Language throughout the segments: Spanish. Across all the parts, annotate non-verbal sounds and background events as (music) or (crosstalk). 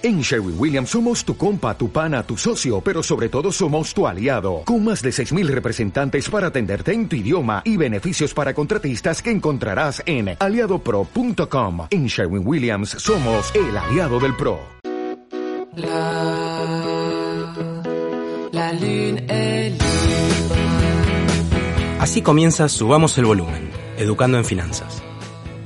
En Sherwin Williams somos tu compa, tu pana, tu socio, pero sobre todo somos tu aliado, con más de 6.000 representantes para atenderte en tu idioma y beneficios para contratistas que encontrarás en aliadopro.com. En Sherwin Williams somos el aliado del PRO. La, la Así comienza Subamos el Volumen, Educando en Finanzas.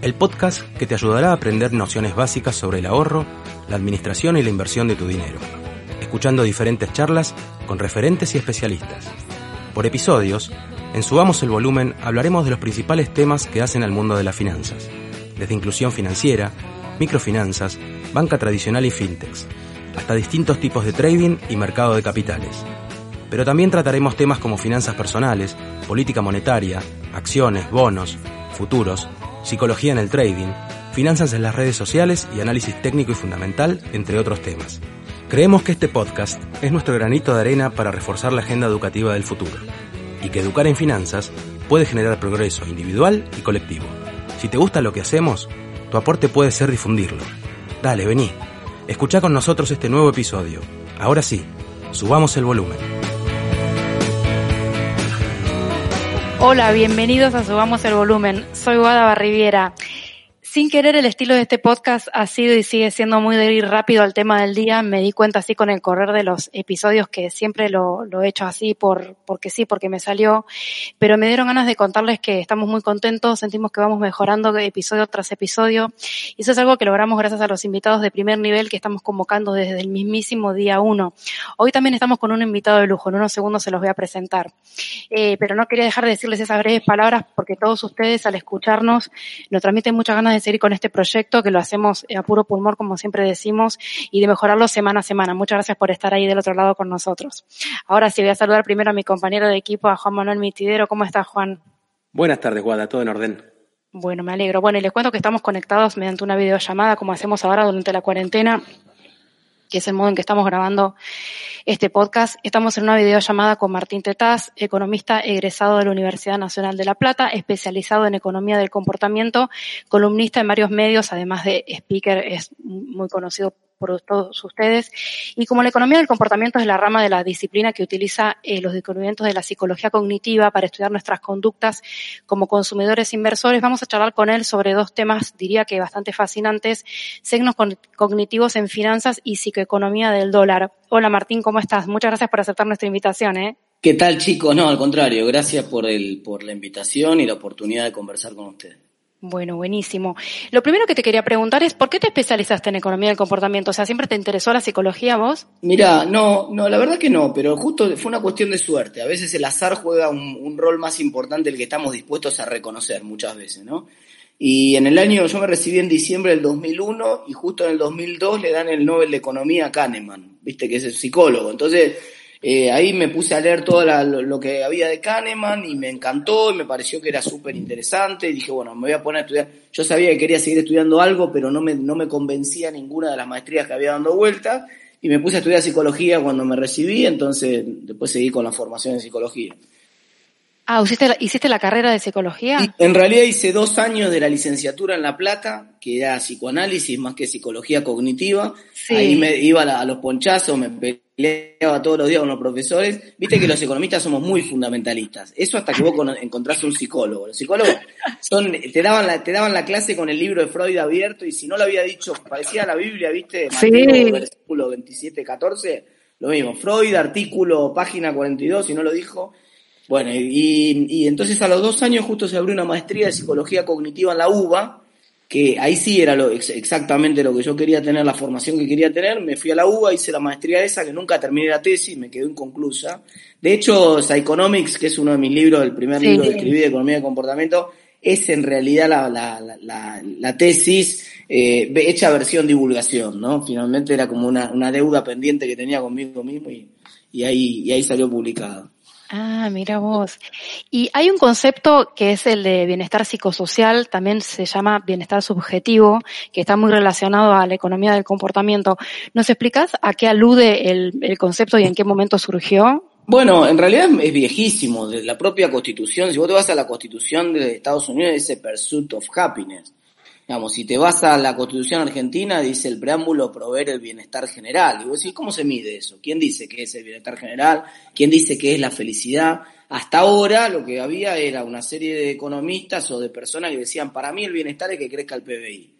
El podcast que te ayudará a aprender nociones básicas sobre el ahorro, la administración y la inversión de tu dinero, escuchando diferentes charlas con referentes y especialistas. Por episodios, en Subamos el Volumen hablaremos de los principales temas que hacen al mundo de las finanzas, desde inclusión financiera, microfinanzas, banca tradicional y fintechs, hasta distintos tipos de trading y mercado de capitales. Pero también trataremos temas como finanzas personales, política monetaria, acciones, bonos, futuros, psicología en el trading, finanzas en las redes sociales y análisis técnico y fundamental, entre otros temas. Creemos que este podcast es nuestro granito de arena para reforzar la agenda educativa del futuro y que educar en finanzas puede generar progreso individual y colectivo. Si te gusta lo que hacemos, tu aporte puede ser difundirlo. Dale, vení. Escucha con nosotros este nuevo episodio. Ahora sí, subamos el volumen. Hola, bienvenidos a Subamos el Volumen. Soy Guada Barriviera. Sin querer, el estilo de este podcast ha sido y sigue siendo muy de ir rápido al tema del día. Me di cuenta así con el correr de los episodios que siempre lo, lo he hecho así por, porque sí, porque me salió. Pero me dieron ganas de contarles que estamos muy contentos, sentimos que vamos mejorando episodio tras episodio. Y eso es algo que logramos gracias a los invitados de primer nivel que estamos convocando desde el mismísimo día uno. Hoy también estamos con un invitado de lujo. En unos segundos se los voy a presentar. Eh, pero no quería dejar de decirles esas breves palabras porque todos ustedes al escucharnos nos transmiten muchas ganas de seguir con este proyecto que lo hacemos a puro pulmón, como siempre decimos, y de mejorarlo semana a semana. Muchas gracias por estar ahí del otro lado con nosotros. Ahora sí, voy a saludar primero a mi compañero de equipo, a Juan Manuel Mitidero. ¿Cómo estás, Juan? Buenas tardes, Guada, todo en orden. Bueno, me alegro. Bueno, y les cuento que estamos conectados mediante una videollamada, como hacemos ahora durante la cuarentena, que es el modo en que estamos grabando este podcast. Estamos en una videollamada con Martín Tetaz, economista egresado de la Universidad Nacional de La Plata, especializado en economía del comportamiento, columnista en varios medios, además de speaker, es muy conocido por todos ustedes. Y como la economía del comportamiento es la rama de la disciplina que utiliza eh, los descubrimientos de la psicología cognitiva para estudiar nuestras conductas como consumidores e inversores, vamos a charlar con él sobre dos temas, diría que bastante fascinantes, signos cognitivos en finanzas y psicoeconomía del dólar. Hola Martín, ¿cómo estás? Muchas gracias por aceptar nuestra invitación. ¿eh? ¿Qué tal chicos? No, al contrario, gracias por, el, por la invitación y la oportunidad de conversar con ustedes. Bueno, buenísimo. Lo primero que te quería preguntar es, ¿por qué te especializaste en economía del comportamiento? O sea, ¿siempre te interesó la psicología vos? Mira, no, no, la verdad que no, pero justo fue una cuestión de suerte. A veces el azar juega un, rol más importante del que estamos dispuestos a reconocer muchas veces, ¿no? Y en el año, yo me recibí en diciembre del 2001 y justo en el 2002 le dan el Nobel de Economía a Kahneman, viste que es el psicólogo. Entonces, eh, ahí me puse a leer todo lo, que había de Kahneman y me encantó y me pareció que era súper interesante y dije, bueno, me voy a poner a estudiar. Yo sabía que quería seguir estudiando algo, pero no me, no me convencía ninguna de las maestrías que había dando vuelta y me puse a estudiar psicología cuando me recibí, entonces después seguí con la formación en psicología. Ah, ¿hiciste la, ¿hiciste la carrera de psicología? en realidad hice dos años de la licenciatura en La Plata, que era psicoanálisis más que psicología cognitiva. Ahí me iba a, los ponchazos, me peleaba todos los días con los profesores. Viste que los economistas somos muy fundamentalistas. Eso hasta que vos encontrás un psicólogo. Los psicólogos son, te daban la, te daban la clase con el libro de Freud abierto y si no lo había dicho, parecía la Biblia, viste, Mateo, versículo 27, 14, lo mismo. Freud, artículo, página 42, si no lo dijo bueno, y, y, entonces a los dos años justo se abrió una maestría de psicología cognitiva en la UBA, que ahí sí era lo, exactamente lo que yo quería tener, la formación que quería tener. Me fui a la UBA, hice la maestría esa, que nunca terminé la tesis, me quedó inconclusa. De hecho, Psychonomics, que es uno de mis libros, el primer libro que escribí de economía de comportamiento, es en realidad la, la, la, la tesis eh, hecha versión divulgación, ¿no? Finalmente era como una, una deuda pendiente que tenía conmigo mismo y, y, ahí, y ahí salió publicada. Ah, mira vos. Y hay un concepto que es el de bienestar psicosocial, también se llama bienestar subjetivo, que está muy relacionado a la economía del comportamiento. ¿Nos explicas a qué alude el, concepto y en qué momento surgió? Bueno, en realidad es viejísimo, la propia constitución. Si vos te vas a la constitución de Estados Unidos, dice Pursuit of Happiness. Digamos, si te vas a la Constitución argentina, dice el preámbulo proveer el bienestar general. Y vos decís, ¿cómo se mide eso? ¿Quién dice que es el bienestar general? ¿Quién dice que es la felicidad? Hasta ahora lo que había era una serie de economistas o de personas que decían, para mí el bienestar es que crezca el PBI.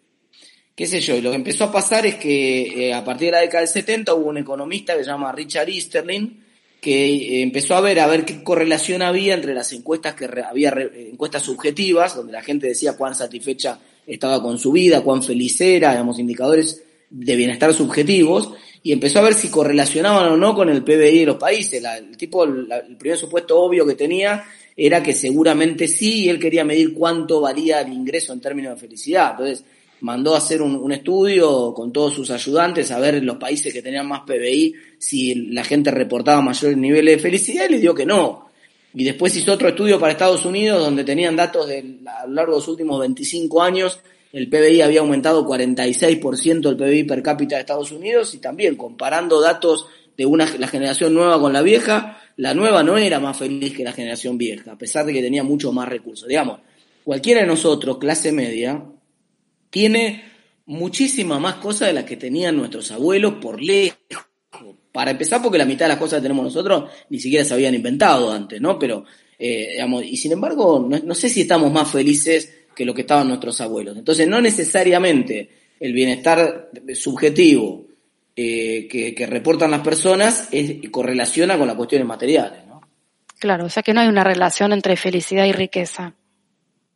¿Qué sé yo? Y lo que empezó a pasar es que eh, a partir de la década del 70 hubo un economista que se llama Richard Easterling, que eh, empezó a ver a ver qué correlación había entre las encuestas que había encuestas subjetivas donde la gente decía cuán satisfecha estaba con su vida, cuán feliz era, digamos indicadores de bienestar subjetivos y empezó a ver si correlacionaban o no con el PBI de los países. el tipo el primer supuesto obvio que tenía era que seguramente sí y él quería medir cuánto valía el ingreso en términos de felicidad. Entonces, mandó a hacer un, estudio con todos sus ayudantes a ver los países que tenían más PBI si la gente reportaba mayores niveles de felicidad y le dio que no. Y después hizo otro estudio para Estados Unidos donde tenían datos de, a lo largo de los últimos 25 años, el PBI había aumentado 46% del PBI per cápita de Estados Unidos y también comparando datos de una, la generación nueva con la vieja, la nueva no era más feliz que la generación vieja, a pesar de que tenía mucho más recursos. Digamos, cualquiera de nosotros, clase media, tiene muchísimas más cosas de las que tenían nuestros abuelos por lejos. Para empezar, porque la mitad de las cosas que tenemos nosotros ni siquiera se habían inventado antes, ¿no? Pero, eh, digamos, y sin embargo, no, sé si estamos más felices que lo que estaban nuestros abuelos. Entonces, no necesariamente el bienestar subjetivo eh, que, reportan las personas es, correlaciona con las cuestiones materiales, ¿no? Claro, o sea que no hay una relación entre felicidad y riqueza.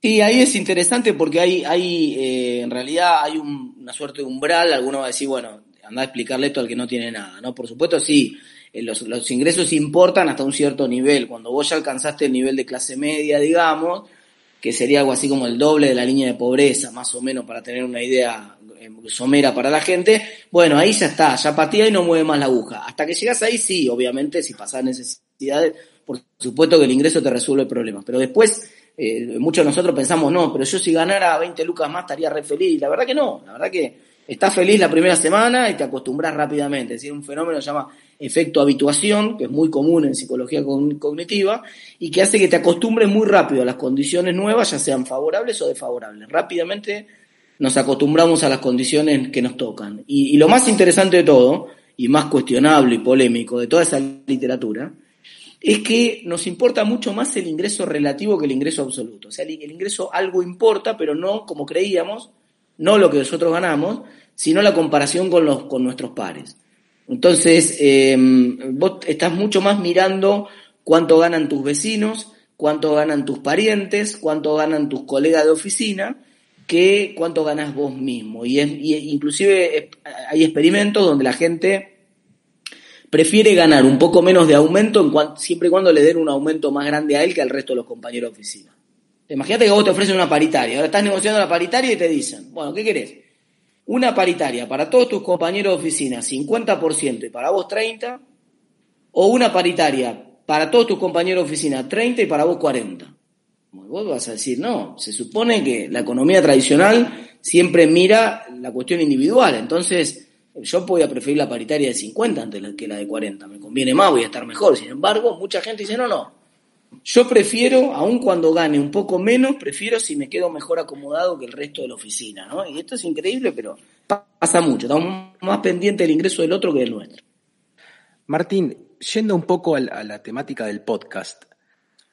Sí, ahí es interesante porque hay, hay eh, en realidad hay una suerte de umbral, alguno va a decir, bueno, anda a explicarle esto al que no tiene nada, ¿no? Por supuesto, sí, eh, los, los ingresos importan hasta un cierto nivel. Cuando vos ya alcanzaste el nivel de clase media, digamos, que sería algo así como el doble de la línea de pobreza, más o menos, para tener una idea eh, somera para la gente, bueno, ahí ya está, ya patía y no mueve más la aguja. Hasta que llegas ahí, sí, obviamente, si pasas necesidades, por supuesto que el ingreso te resuelve el problema. Pero después eh, muchos de nosotros pensamos, no, pero yo si ganara 20 lucas más estaría re feliz. La verdad que no, la verdad que estás feliz la primera semana y te acostumbras rápidamente. Es decir, un fenómeno que se llama efecto habituación, que es muy común en psicología cognitiva, y que hace que te acostumbres muy rápido a las condiciones nuevas, ya sean favorables o desfavorables. Rápidamente nos acostumbramos a las condiciones que nos tocan. y lo más interesante de todo, y más cuestionable y polémico de toda esa literatura, es que nos importa mucho más el ingreso relativo que el ingreso absoluto. O sea, el, ingreso algo importa, pero no como creíamos, no lo que nosotros ganamos, sino la comparación con, los, con nuestros pares. Entonces, em, vos estás mucho más mirando cuánto ganan tus vecinos, cuánto ganan tus parientes, cuánto ganan tus colegas de oficina, que cuánto ganas vos mismo. Y, y inclusive hay experimentos donde la gente prefiere ganar un poco menos de aumento en siempre y cuando le den un aumento más grande a él que al resto de los compañeros de oficina. Imagínate que vos te ofrecen una paritaria, ahora estás negociando la paritaria y te dicen, bueno, ¿qué querés? Una paritaria para todos tus compañeros de oficina, 50% y para vos 30, o una paritaria para todos tus compañeros de oficina, 30 y para vos 40. Vos vas a decir, no, se supone que la economía tradicional siempre mira la cuestión individual, entonces yo podía preferir la paritaria de 50 antes que la de 40. Me conviene más, voy a estar mejor. Sin embargo, mucha gente dice, no, no. Yo prefiero, aun cuando gane un poco menos, prefiero si me quedo mejor acomodado que el resto de la oficina, ¿no? Y esto es increíble, pero pasa mucho. Estamos más pendientes del ingreso del otro que del nuestro. Martín, yendo un poco a la, temática del podcast,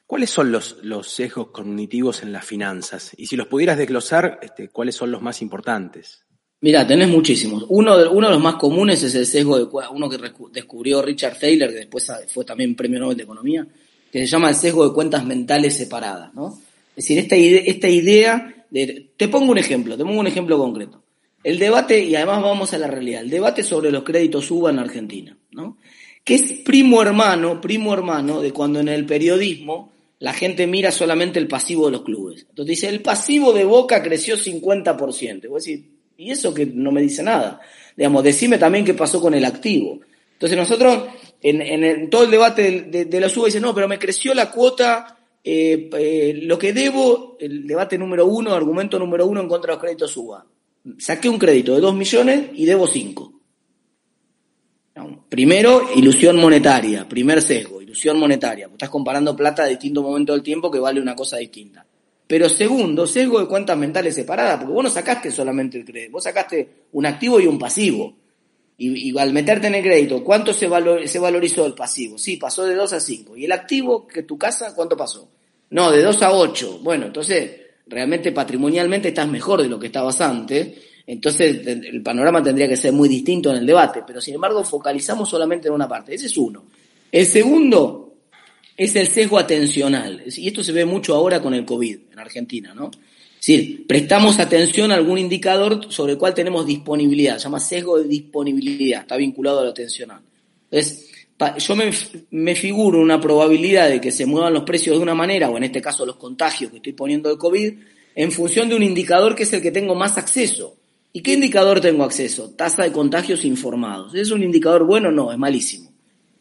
¿cuáles son los, los, sesgos cognitivos en las finanzas? Y si los pudieras desglosar, este, ¿cuáles son los más importantes? Mira, tenés muchísimos. Uno de, uno de los más comunes es el sesgo de uno que descubrió Richard Thaler, que después fue también premio Nobel de Economía, que se llama el sesgo de cuentas mentales separadas, ¿no? Es decir, esta, idea, de... Te pongo un ejemplo, te pongo un ejemplo concreto. El debate, y además vamos a la realidad, el debate sobre los créditos UBA en Argentina, ¿no? Que es primo hermano, primo hermano de cuando en el periodismo la gente mira solamente el pasivo de los clubes. Entonces dice, el pasivo de Boca creció 50%. Voy a decir, y eso que no me dice nada. Digamos, decime también qué pasó con el activo. Entonces nosotros, en, todo el debate de, la suba, dicen, no, pero me creció la cuota, eh, eh, lo que debo, el debate número uno, argumento número uno en contra de los créditos suba. Saqué un crédito de dos millones y debo cinco. Primero, ilusión monetaria, primer sesgo, ilusión monetaria. Estás comparando plata a distintos momentos del tiempo que vale una cosa distinta. Pero segundo, sesgo de cuentas mentales separadas, porque vos no sacaste solamente el crédito, vos sacaste un activo y un pasivo. Y, al meterte en el crédito, ¿cuánto se, se valorizó el pasivo? Sí, pasó de 2 a 5. ¿Y el activo que tu casa, cuánto pasó? No, de 2 a 8. Bueno, entonces, realmente patrimonialmente estás mejor de lo que estabas antes. Entonces, el panorama tendría que ser muy distinto en el debate. Pero, sin embargo, focalizamos solamente en una parte. Ese es uno. El segundo es el sesgo atencional. Y esto se ve mucho ahora con el COVID en Argentina, ¿no? Es decir, prestamos atención a algún indicador sobre el cual tenemos disponibilidad, se llama sesgo de disponibilidad, está vinculado a lo atencional. Entonces, yo me, figuro una probabilidad de que se muevan los precios de una manera, o en este caso los contagios que estoy poniendo de COVID, en función de un indicador que es el que tengo más acceso. ¿Y qué indicador tengo acceso? Tasa de contagios informados. ¿Es un indicador bueno? No, es malísimo.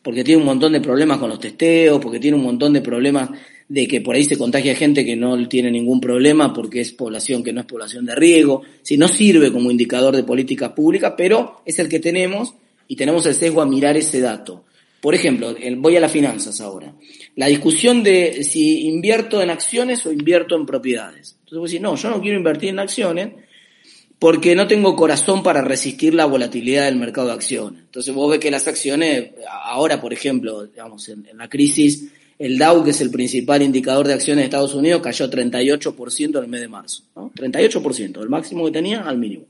Porque tiene un montón de problemas con los testeos, porque tiene un montón de problemas de que por ahí se contagia gente que no tiene ningún problema porque es población que no es población de riesgo, si no sirve como indicador de políticas públicas, pero es el que tenemos y tenemos el sesgo a mirar ese dato. Por ejemplo, voy a las finanzas ahora. La discusión de si invierto en acciones o invierto en propiedades. Entonces vos decís, no, yo no quiero invertir en acciones porque no tengo corazón para resistir la volatilidad del mercado de acciones. Entonces vos ves que las acciones, ahora por ejemplo, digamos, en la crisis, el Dow, que es el principal indicador de acciones de Estados Unidos, cayó 38% en el mes de marzo. ¿no? 38%, el máximo que tenía al mínimo.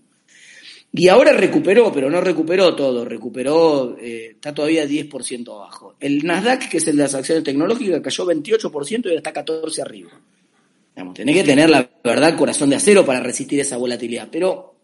Y ahora recuperó, pero no recuperó todo, recuperó, eh, está todavía 10% abajo. El Nasdaq, que es el de las acciones tecnológicas, cayó 28% y ahora está 14 arriba. Digamos, tenés que tener la verdad corazón de acero para resistir esa volatilidad. Pero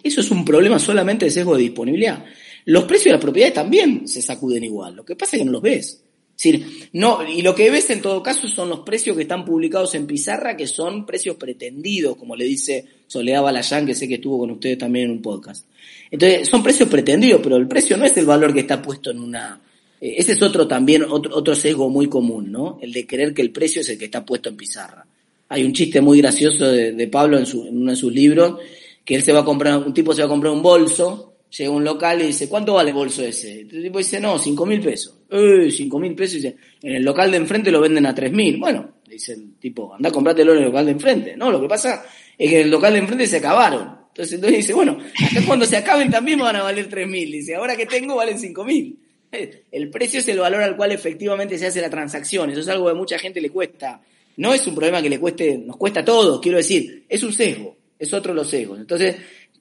eso es un problema solamente de sesgo de disponibilidad. Los precios de las propiedades también se sacuden igual. Lo que pasa es que no los ves decir, no, y lo que ves en todo caso son los precios que están publicados en pizarra, que son precios pretendidos, como le dice Soledad Balayán, que sé que estuvo con ustedes también en un podcast. Entonces, son precios pretendidos, pero el precio no es el valor que está puesto en una... Eh, ese es otro también, otro, otro sesgo muy común, ¿no? El de creer que el precio es el que está puesto en pizarra. Hay un chiste muy gracioso de, de Pablo en, su, en uno de sus libros, que él se va a comprar, un tipo se va a comprar un bolso, llega a un local y dice, ¿cuánto vale el bolso ese? El tipo dice, no, cinco mil pesos. Eh, cinco mil pesos. en el local de enfrente lo venden a tres mil. Bueno, dice el tipo, anda a comprártelo en el local de enfrente. No, lo que pasa es que en el local de enfrente se acabaron. Entonces, entonces dice, bueno, hasta cuando se acaben también van a valer tres mil. Dice, ahora que tengo valen cinco mil. (laughs) El precio es el valor al cual efectivamente se hace la transacción. Eso es algo que a mucha gente le cuesta. No es un problema que le cueste, nos cuesta a todos, quiero decir, es un sesgo, es otro de los sesgos. Entonces,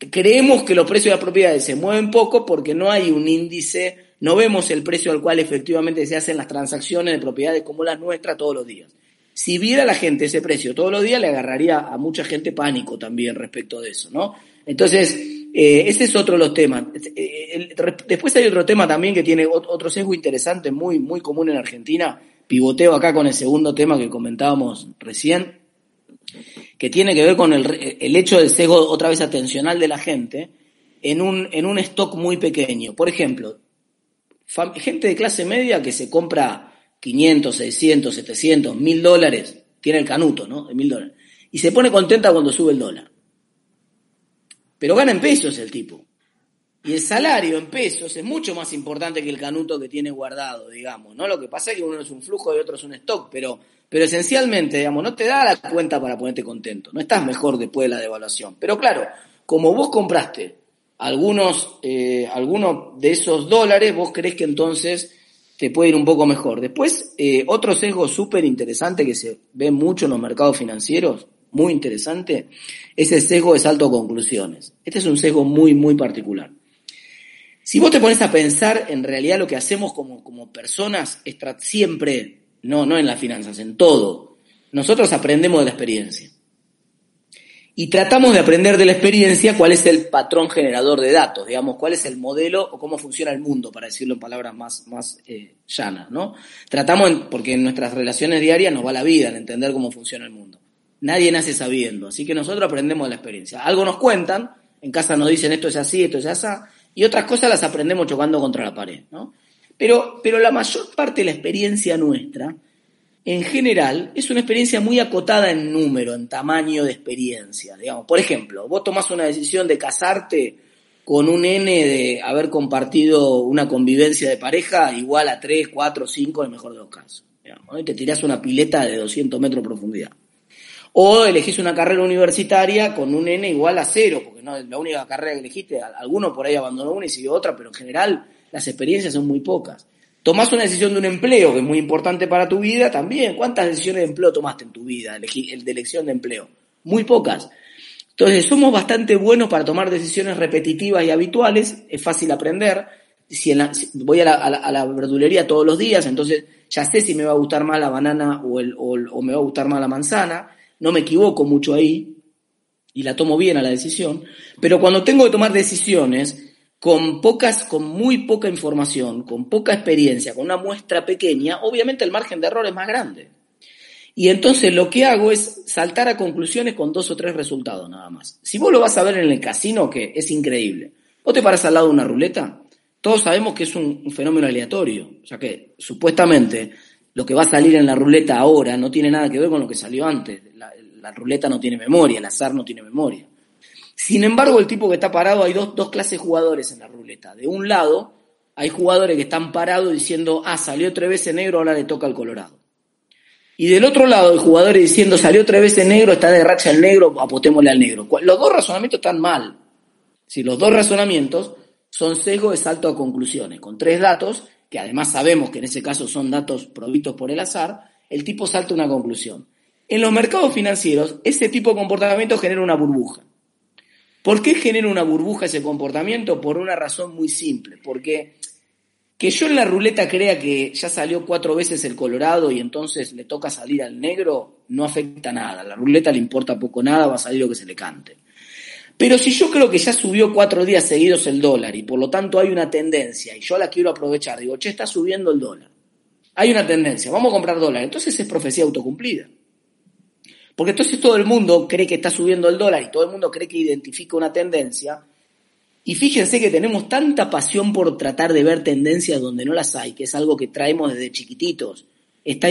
creemos que los precios de las propiedades se mueven poco porque no hay un índice, no vemos el precio al cual efectivamente se hacen las transacciones de propiedades como las nuestras todos los días. Si viera la gente ese precio todos los días, le agarraría a mucha gente pánico también respecto de eso, ¿no? Entonces, eh, ese es otro de los temas. Eh, después hay otro tema también que tiene otro sesgo interesante, muy, muy común en Argentina. Pivoteo acá con el segundo tema que comentábamos recién que tiene que ver con el, el hecho del sesgo otra vez atencional de la gente en un, en un stock muy pequeño. Por ejemplo, gente de clase media que se compra 500, 600, 700, 1000 dólares, tiene el canuto, ¿no? De 1000 dólares. Y se pone contenta cuando sube el dólar. Pero gana en pesos el tipo. Y el salario en pesos es mucho más importante que el canuto que tiene guardado, digamos, ¿no? Lo que pasa es que uno es un flujo y otro es un stock, pero pero esencialmente, digamos, no te da la cuenta para ponerte contento. No estás mejor después de la devaluación. Pero claro, como vos compraste algunos, eh, algunos de esos dólares, vos crees que entonces te puede ir un poco mejor. Después, eh, otro sesgo súper interesante que se ve mucho en los mercados financieros, muy interesante, es el sesgo de salto a conclusiones. Este es un sesgo muy, muy particular. Si vos te pones a pensar, en realidad lo que hacemos como, como personas es siempre no, no en las finanzas, en todo. Nosotros aprendemos de la experiencia. Y tratamos de aprender de la experiencia cuál es el patrón generador de datos, digamos, cuál es el modelo o cómo funciona el mundo, para decirlo en palabras más, más eh, llanas, ¿no? Tratamos, porque en nuestras relaciones diarias nos va la vida en entender cómo funciona el mundo. Nadie nace sabiendo, así que nosotros aprendemos de la experiencia. Algo nos cuentan, en casa nos dicen esto es así, esto es así, y otras cosas las aprendemos chocando contra la pared, ¿no? Pero, pero la mayor parte de la experiencia nuestra, en general, es una experiencia muy acotada en número, en tamaño de experiencia. Digamos. Por ejemplo, vos tomás una decisión de casarte con un N de haber compartido una convivencia de pareja igual a 3, 4, 5 en el mejor de los casos. Digamos, y te tirás una pileta de 200 metros de profundidad. O elegís una carrera universitaria con un N igual a cero, porque no es la única carrera que elegiste. Alguno por ahí abandonó una y siguió otra, pero en general las experiencias son muy pocas. Tomás una decisión de un empleo, que es muy importante para tu vida, también. ¿Cuántas decisiones de empleo tomaste en tu vida, de elección de empleo? Muy pocas. Entonces, somos bastante buenos para tomar decisiones repetitivas y habituales, es fácil aprender. Si, voy a la, verdulería todos los días, entonces ya sé si me va a gustar más la banana o, o me va a gustar más la manzana, no me equivoco mucho ahí y la tomo bien a la decisión, pero cuando tengo que tomar decisiones, con pocas, con muy poca información, con poca experiencia, con una muestra pequeña, obviamente el margen de error es más grande. Y entonces lo que hago es saltar a conclusiones con dos o tres resultados nada más. Si vos lo vas a ver en el casino, que es increíble. Vos te paras al lado de una ruleta, todos sabemos que es un, fenómeno aleatorio. O sea que supuestamente lo que va a salir en la ruleta ahora no tiene nada que ver con lo que salió antes. la ruleta no tiene memoria, el azar no tiene memoria. Sin embargo, el tipo que está parado, hay dos, dos clases de jugadores en la ruleta. De un lado, hay jugadores que están parados diciendo, ah, salió tres veces negro, ahora le toca al Colorado. Y del otro lado, hay jugadores diciendo, salió tres veces negro, está de racha el negro, apotémosle al negro. Los dos razonamientos están mal. Si los dos razonamientos son sesgo de salto a conclusiones, con tres datos, que además sabemos que en ese caso son datos provistos por el azar, el tipo salta una conclusión. En los mercados financieros, ese tipo de comportamiento genera una burbuja. ¿Por qué genera una burbuja ese comportamiento? Por una razón muy simple, porque que yo en la ruleta crea que ya salió cuatro veces el colorado y entonces le toca salir al negro, no afecta nada. La ruleta le importa poco nada, va a salir lo que se le cante. Pero si yo creo que ya subió cuatro días seguidos el dólar y por lo tanto hay una tendencia y yo la quiero aprovechar, digo, che, está subiendo el dólar. Hay una tendencia, vamos a comprar dólar. Entonces es profecía autocumplida. Porque entonces todo el mundo cree que está subiendo el dólar y todo el mundo cree que identifica una tendencia. Y fíjense que tenemos tanta pasión por tratar de ver tendencias donde no las hay, que es algo que traemos desde chiquititos. Está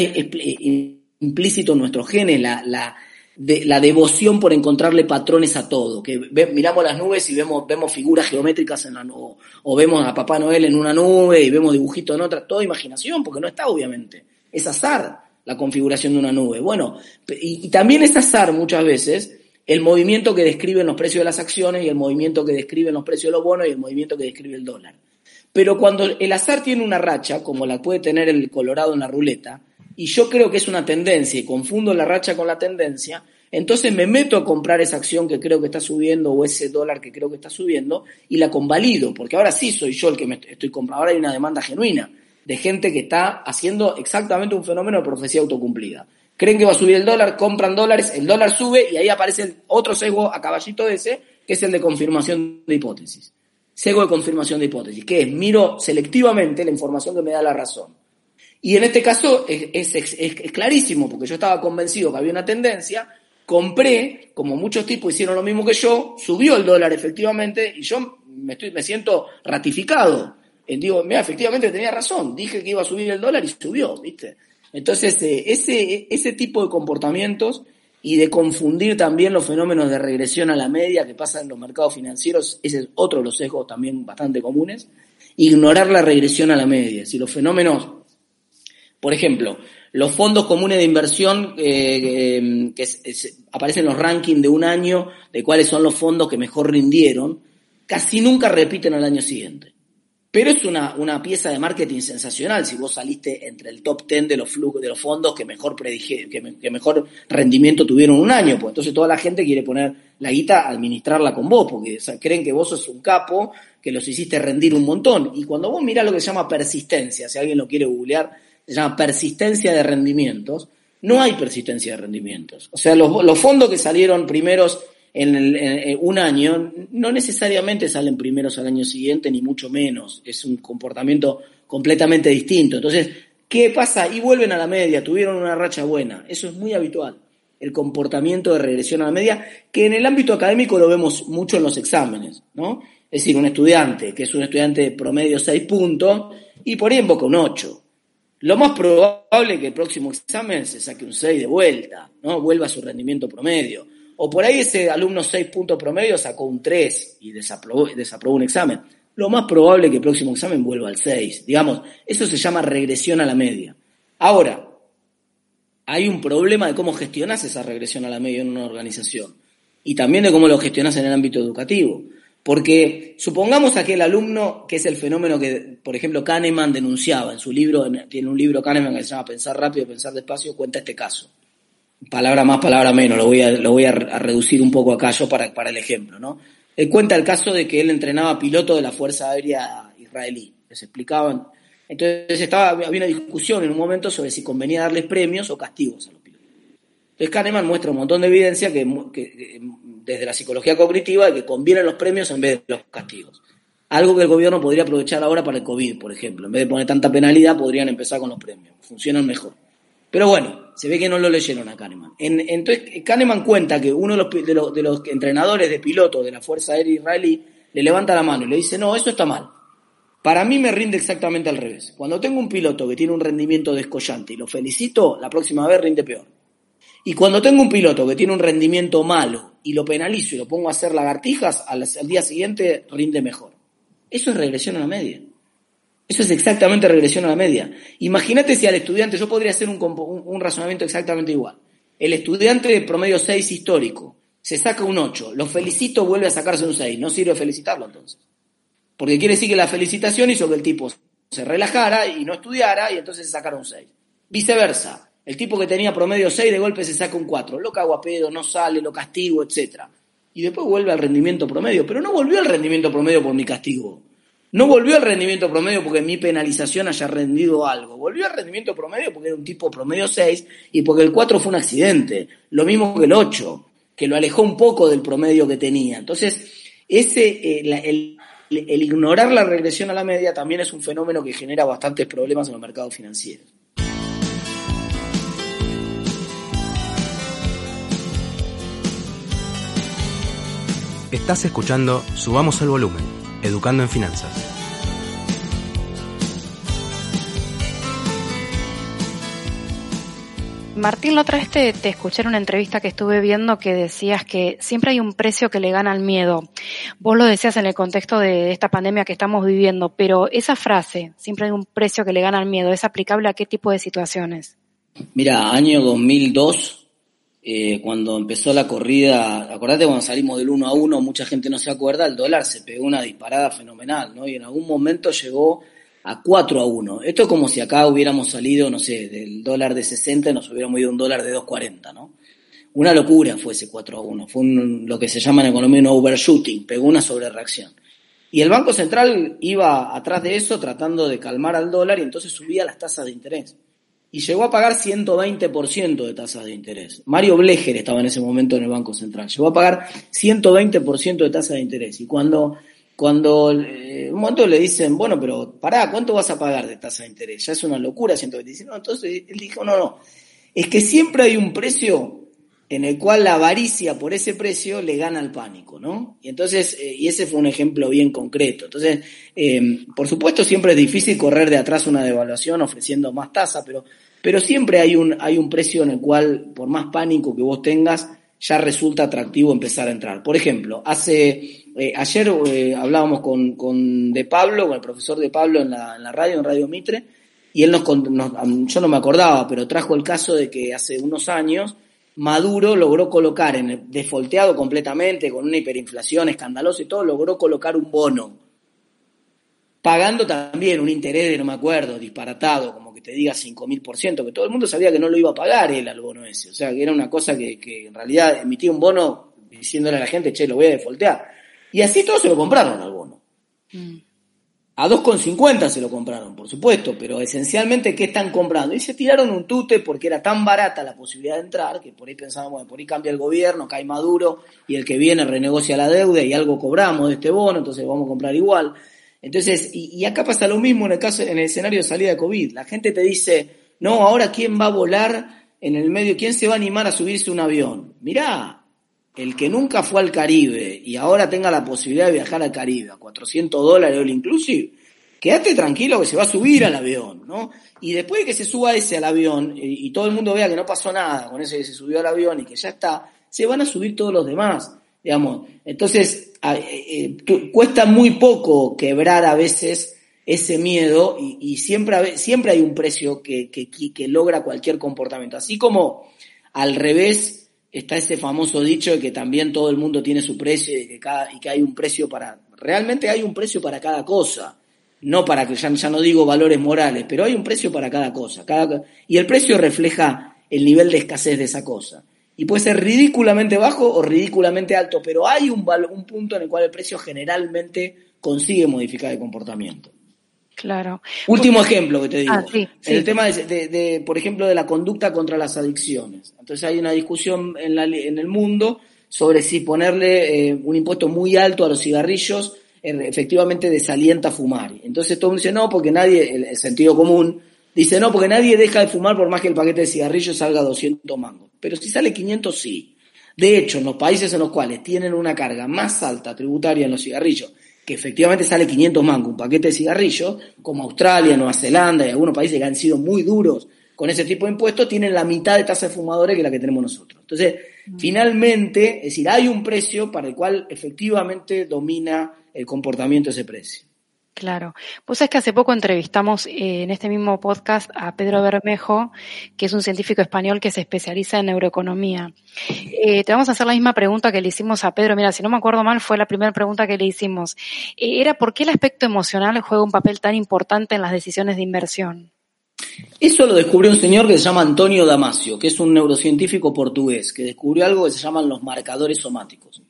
implícito en nuestros genes la, la, devoción por encontrarle patrones a todo. Que miramos las nubes y vemos, vemos figuras geométricas en la nube, o vemos a Papá Noel en una nube y vemos dibujitos en otra. Todo imaginación, porque no está, obviamente. Es azar la configuración de una nube. Bueno, y, también es azar muchas veces el movimiento que describen los precios de las acciones y el movimiento que describen los precios de los bonos y el movimiento que describe el dólar. Pero cuando el azar tiene una racha, como la puede tener el colorado en la ruleta, y yo creo que es una tendencia y confundo la racha con la tendencia, entonces me meto a comprar esa acción que creo que está subiendo o ese dólar que creo que está subiendo y la convalido, porque ahora sí soy yo el que me estoy comprando, ahora hay una demanda genuina de gente que está haciendo exactamente un fenómeno de profecía autocumplida. Creen que va a subir el dólar, compran dólares, el dólar sube y ahí aparece otro sesgo a caballito ese, que es el de confirmación de hipótesis. Sesgo de confirmación de hipótesis, que es miro selectivamente la información que me da la razón. Y en este caso es, es, clarísimo, porque yo estaba convencido que había una tendencia, compré, como muchos tipos hicieron lo mismo que yo, subió el dólar efectivamente y yo me, estoy, me siento ratificado digo, mira, efectivamente tenía razón, dije que iba a subir el dólar y subió, ¿viste? Entonces, eh, ese, ese tipo de comportamientos y de confundir también los fenómenos de regresión a la media que pasan en los mercados financieros, ese es otro de los sesgos también bastante comunes, ignorar la regresión a la media. Si los fenómenos, por ejemplo, los fondos comunes de inversión eh, que aparecen en los rankings de un año de cuáles son los fondos que mejor rindieron, casi nunca repiten al año siguiente. Pero es una, una, pieza de marketing sensacional si vos saliste entre el top 10 de los flujos, de los fondos que mejor predije, que, mejor rendimiento tuvieron un año. Pues entonces toda la gente quiere poner la guita administrarla con vos, porque creen que vos sos un capo, que los hiciste rendir un montón. Y cuando vos mirás lo que se llama persistencia, si alguien lo quiere googlear, se llama persistencia de rendimientos, no hay persistencia de rendimientos. O sea, los, los fondos que salieron primeros en, un año, no necesariamente salen primeros al año siguiente, ni mucho menos. Es un comportamiento completamente distinto. Entonces, ¿qué pasa? Y vuelven a la media, tuvieron una racha buena. Eso es muy habitual. El comportamiento de regresión a la media, que en el ámbito académico lo vemos mucho en los exámenes, ¿no? Es decir, un estudiante que es un estudiante de promedio 6 puntos y por ahí invoca un 8. Lo más probable es que el próximo examen se saque un 6 de vuelta, ¿no? Vuelva a su rendimiento promedio o por ahí ese alumno 6 puntos promedio sacó un 3 y desaprobó, un examen. Lo más probable es que el próximo examen vuelva al 6. Digamos, eso se llama regresión a la media. Ahora, hay un problema de cómo gestionas esa regresión a la media en una organización y también de cómo lo gestionas en el ámbito educativo. Porque supongamos aquel alumno, que es el fenómeno que, por ejemplo, Kahneman denunciaba en su libro, tiene un libro Kahneman que se llama Pensar rápido, pensar despacio, cuenta este caso. Palabra más, palabra menos, lo voy a, lo voy a, reducir un poco acá yo para, el ejemplo, ¿no? Él cuenta el caso de que él entrenaba piloto de la Fuerza Aérea israelí. Les explicaban. Entonces estaba, había una discusión en un momento sobre si convenía darles premios o castigos a los pilotos. Entonces Kahneman muestra un montón de evidencia que, que desde la psicología cognitiva de que convienen los premios en vez de los castigos. Algo que el gobierno podría aprovechar ahora para el COVID, por ejemplo. En vez de poner tanta penalidad, podrían empezar con los premios. Funcionan mejor. Pero bueno, se ve que no lo leyeron a Kahneman. entonces, Kahneman cuenta que uno de los, de, los, entrenadores de pilotos de la Fuerza Aérea Israelí le levanta la mano y le dice, no, eso está mal. Para mí me rinde exactamente al revés. Cuando tengo un piloto que tiene un rendimiento descollante y lo felicito, la próxima vez rinde peor. Y cuando tengo un piloto que tiene un rendimiento malo y lo penalizo y lo pongo a hacer lagartijas, al, día siguiente rinde mejor. Eso es regresión a la media. Eso es exactamente regresión a la media. Imagínate si al estudiante, yo podría hacer un, un, razonamiento exactamente igual. El estudiante de promedio 6 histórico se saca un 8, lo felicito, vuelve a sacarse un 6. No sirve felicitarlo entonces. Porque quiere decir que la felicitación hizo que el tipo se relajara y no estudiara y entonces se sacara un 6. Viceversa. El tipo que tenía promedio 6 de golpe se saca un 4. Lo cago a pedo, no sale, lo castigo, etc. Y después vuelve al rendimiento promedio. Pero no volvió al rendimiento promedio por mi castigo. No volvió al rendimiento promedio porque mi penalización haya rendido algo. Volvió al rendimiento promedio porque era un tipo promedio 6 y porque el 4 fue un accidente. Lo mismo que el 8, que lo alejó un poco del promedio que tenía. Entonces, ese, eh, el, el ignorar la regresión a la media también es un fenómeno que genera bastantes problemas en los mercados financieros. Estás escuchando Subamos el Volumen, Educando en Finanzas. Martín, la otra vez te, escuché en una entrevista que estuve viendo que decías que siempre hay un precio que le gana al miedo. Vos lo decías en el contexto de esta pandemia que estamos viviendo, pero esa frase, siempre hay un precio que le gana al miedo, ¿es aplicable a qué tipo de situaciones? Mira, año 2002 eh, cuando empezó la corrida, acordate cuando salimos del 1 a 1, mucha gente no se acuerda, el dólar se pegó una disparada fenomenal, ¿no? Y en algún momento llegó a 4 a 1. Esto es como si acá hubiéramos salido, no sé, del dólar de 60 y nos hubiéramos ido a un dólar de 2.40, ¿no? Una locura fue ese 4 a 1, fue lo que se llama en economía un overshooting, pegó una sobrereacción. Y el Banco Central iba atrás de eso tratando de calmar al dólar y entonces subía las tasas de interés y llegó a pagar 120% de tasas de interés. Mario Blecher estaba en ese momento en el Banco Central. Llegó a pagar 120% de tasas de interés. Y cuando, cuando eh, un momento le dicen, bueno, pero pará, ¿cuánto vas a pagar de tasa de interés? Ya es una locura, 120. No, entonces él dijo, no, no. Es que siempre hay un precio en el cual la avaricia por ese precio le gana al pánico, ¿no? Y entonces, eh, y ese fue un ejemplo bien concreto. Entonces, eh, por supuesto, siempre es difícil correr de atrás una devaluación ofreciendo más tasa, pero pero siempre hay un, hay un precio en el cual, por más pánico que vos tengas, ya resulta atractivo empezar a entrar. Por ejemplo, hace eh, ayer eh, hablábamos con, con De Pablo, con el profesor De Pablo en la, en la radio, en Radio Mitre, y él nos, yo no me acordaba, pero trajo el caso de que hace unos años Maduro logró colocar, en el, defolteado completamente, con una hiperinflación escandalosa y todo, logró colocar un bono, pagando también un interés de, no me acuerdo, disparatado, como te diga 5.000%, que todo el mundo sabía que no lo iba a pagar él al bono ese. O sea, que era una cosa que, que en realidad emitía un bono diciéndole a la gente, che, lo voy a defoltear. Y así todos se lo compraron al bono. Mm. A 2,50 se lo compraron, por supuesto, pero esencialmente, ¿qué están comprando? Y se tiraron un tute porque era tan barata la posibilidad de entrar que por ahí pensaban, bueno, por ahí cambia el gobierno, cae Maduro y el que viene renegocia la deuda y algo cobramos de este bono, entonces vamos a comprar igual. Entonces, y, acá pasa lo mismo en el caso, en el escenario de salida de COVID. La gente te dice, no, ahora quién va a volar en el medio, quién se va a animar a subirse un avión. Mirá, el que nunca fue al Caribe y ahora tenga la posibilidad de viajar al Caribe a 400 dólares all inclusive, quédate tranquilo que se va a subir al avión, ¿no? Y después de que se suba ese al avión y, y todo el mundo vea que no pasó nada con ese que se subió al avión y que ya está, se van a subir todos los demás. Digamos, entonces eh, eh, cuesta muy poco quebrar a veces ese miedo y, siempre, siempre hay un precio que, que logra cualquier comportamiento. Así como al revés está ese famoso dicho de que también todo el mundo tiene su precio y que, cada, y que hay un precio para... Realmente hay un precio para cada cosa. No para que, ya, no digo valores morales, pero hay un precio para cada cosa. Cada, y el precio refleja el nivel de escasez de esa cosa. Y puede ser ridículamente bajo o ridículamente alto, pero hay un, un punto en el cual el precio generalmente consigue modificar el comportamiento. Claro. Último ejemplo que te digo. Ah, el tema de, por ejemplo, de la conducta contra las adicciones. Entonces hay una discusión en, la, en el mundo sobre si ponerle eh, un impuesto muy alto a los cigarrillos eh, efectivamente desalienta fumar. Entonces todo el mundo dice no, porque nadie, el, sentido común, dice no, porque nadie deja de fumar por más que el paquete de cigarrillos salga a 200 mangos. Pero si sale 500, sí. De hecho, en los países en los cuales tienen una carga más alta tributaria en los cigarrillos que efectivamente sale 500 mangos un paquete de cigarrillos, como Australia, Nueva Zelanda y algunos países que han sido muy duros con ese tipo de impuestos, tienen la mitad de tasa de fumadores que la que tenemos nosotros. Entonces, mm. finalmente, es decir, hay un precio para el cual efectivamente domina el comportamiento de ese precio. Claro. Pues es que hace poco entrevistamos eh, en este mismo podcast a Pedro Bermejo, que es un científico español que se especializa en neuroeconomía. Eh, te vamos a hacer la misma pregunta que le hicimos a Pedro. Mira, si no me acuerdo mal, fue la primera pregunta que le hicimos. Eh, era ¿por qué el aspecto emocional juega un papel tan importante en las decisiones de inversión? Eso lo descubrió un señor que se llama Antonio Damasio, que es un neurocientífico portugués, que descubrió algo que se llaman los marcadores somáticos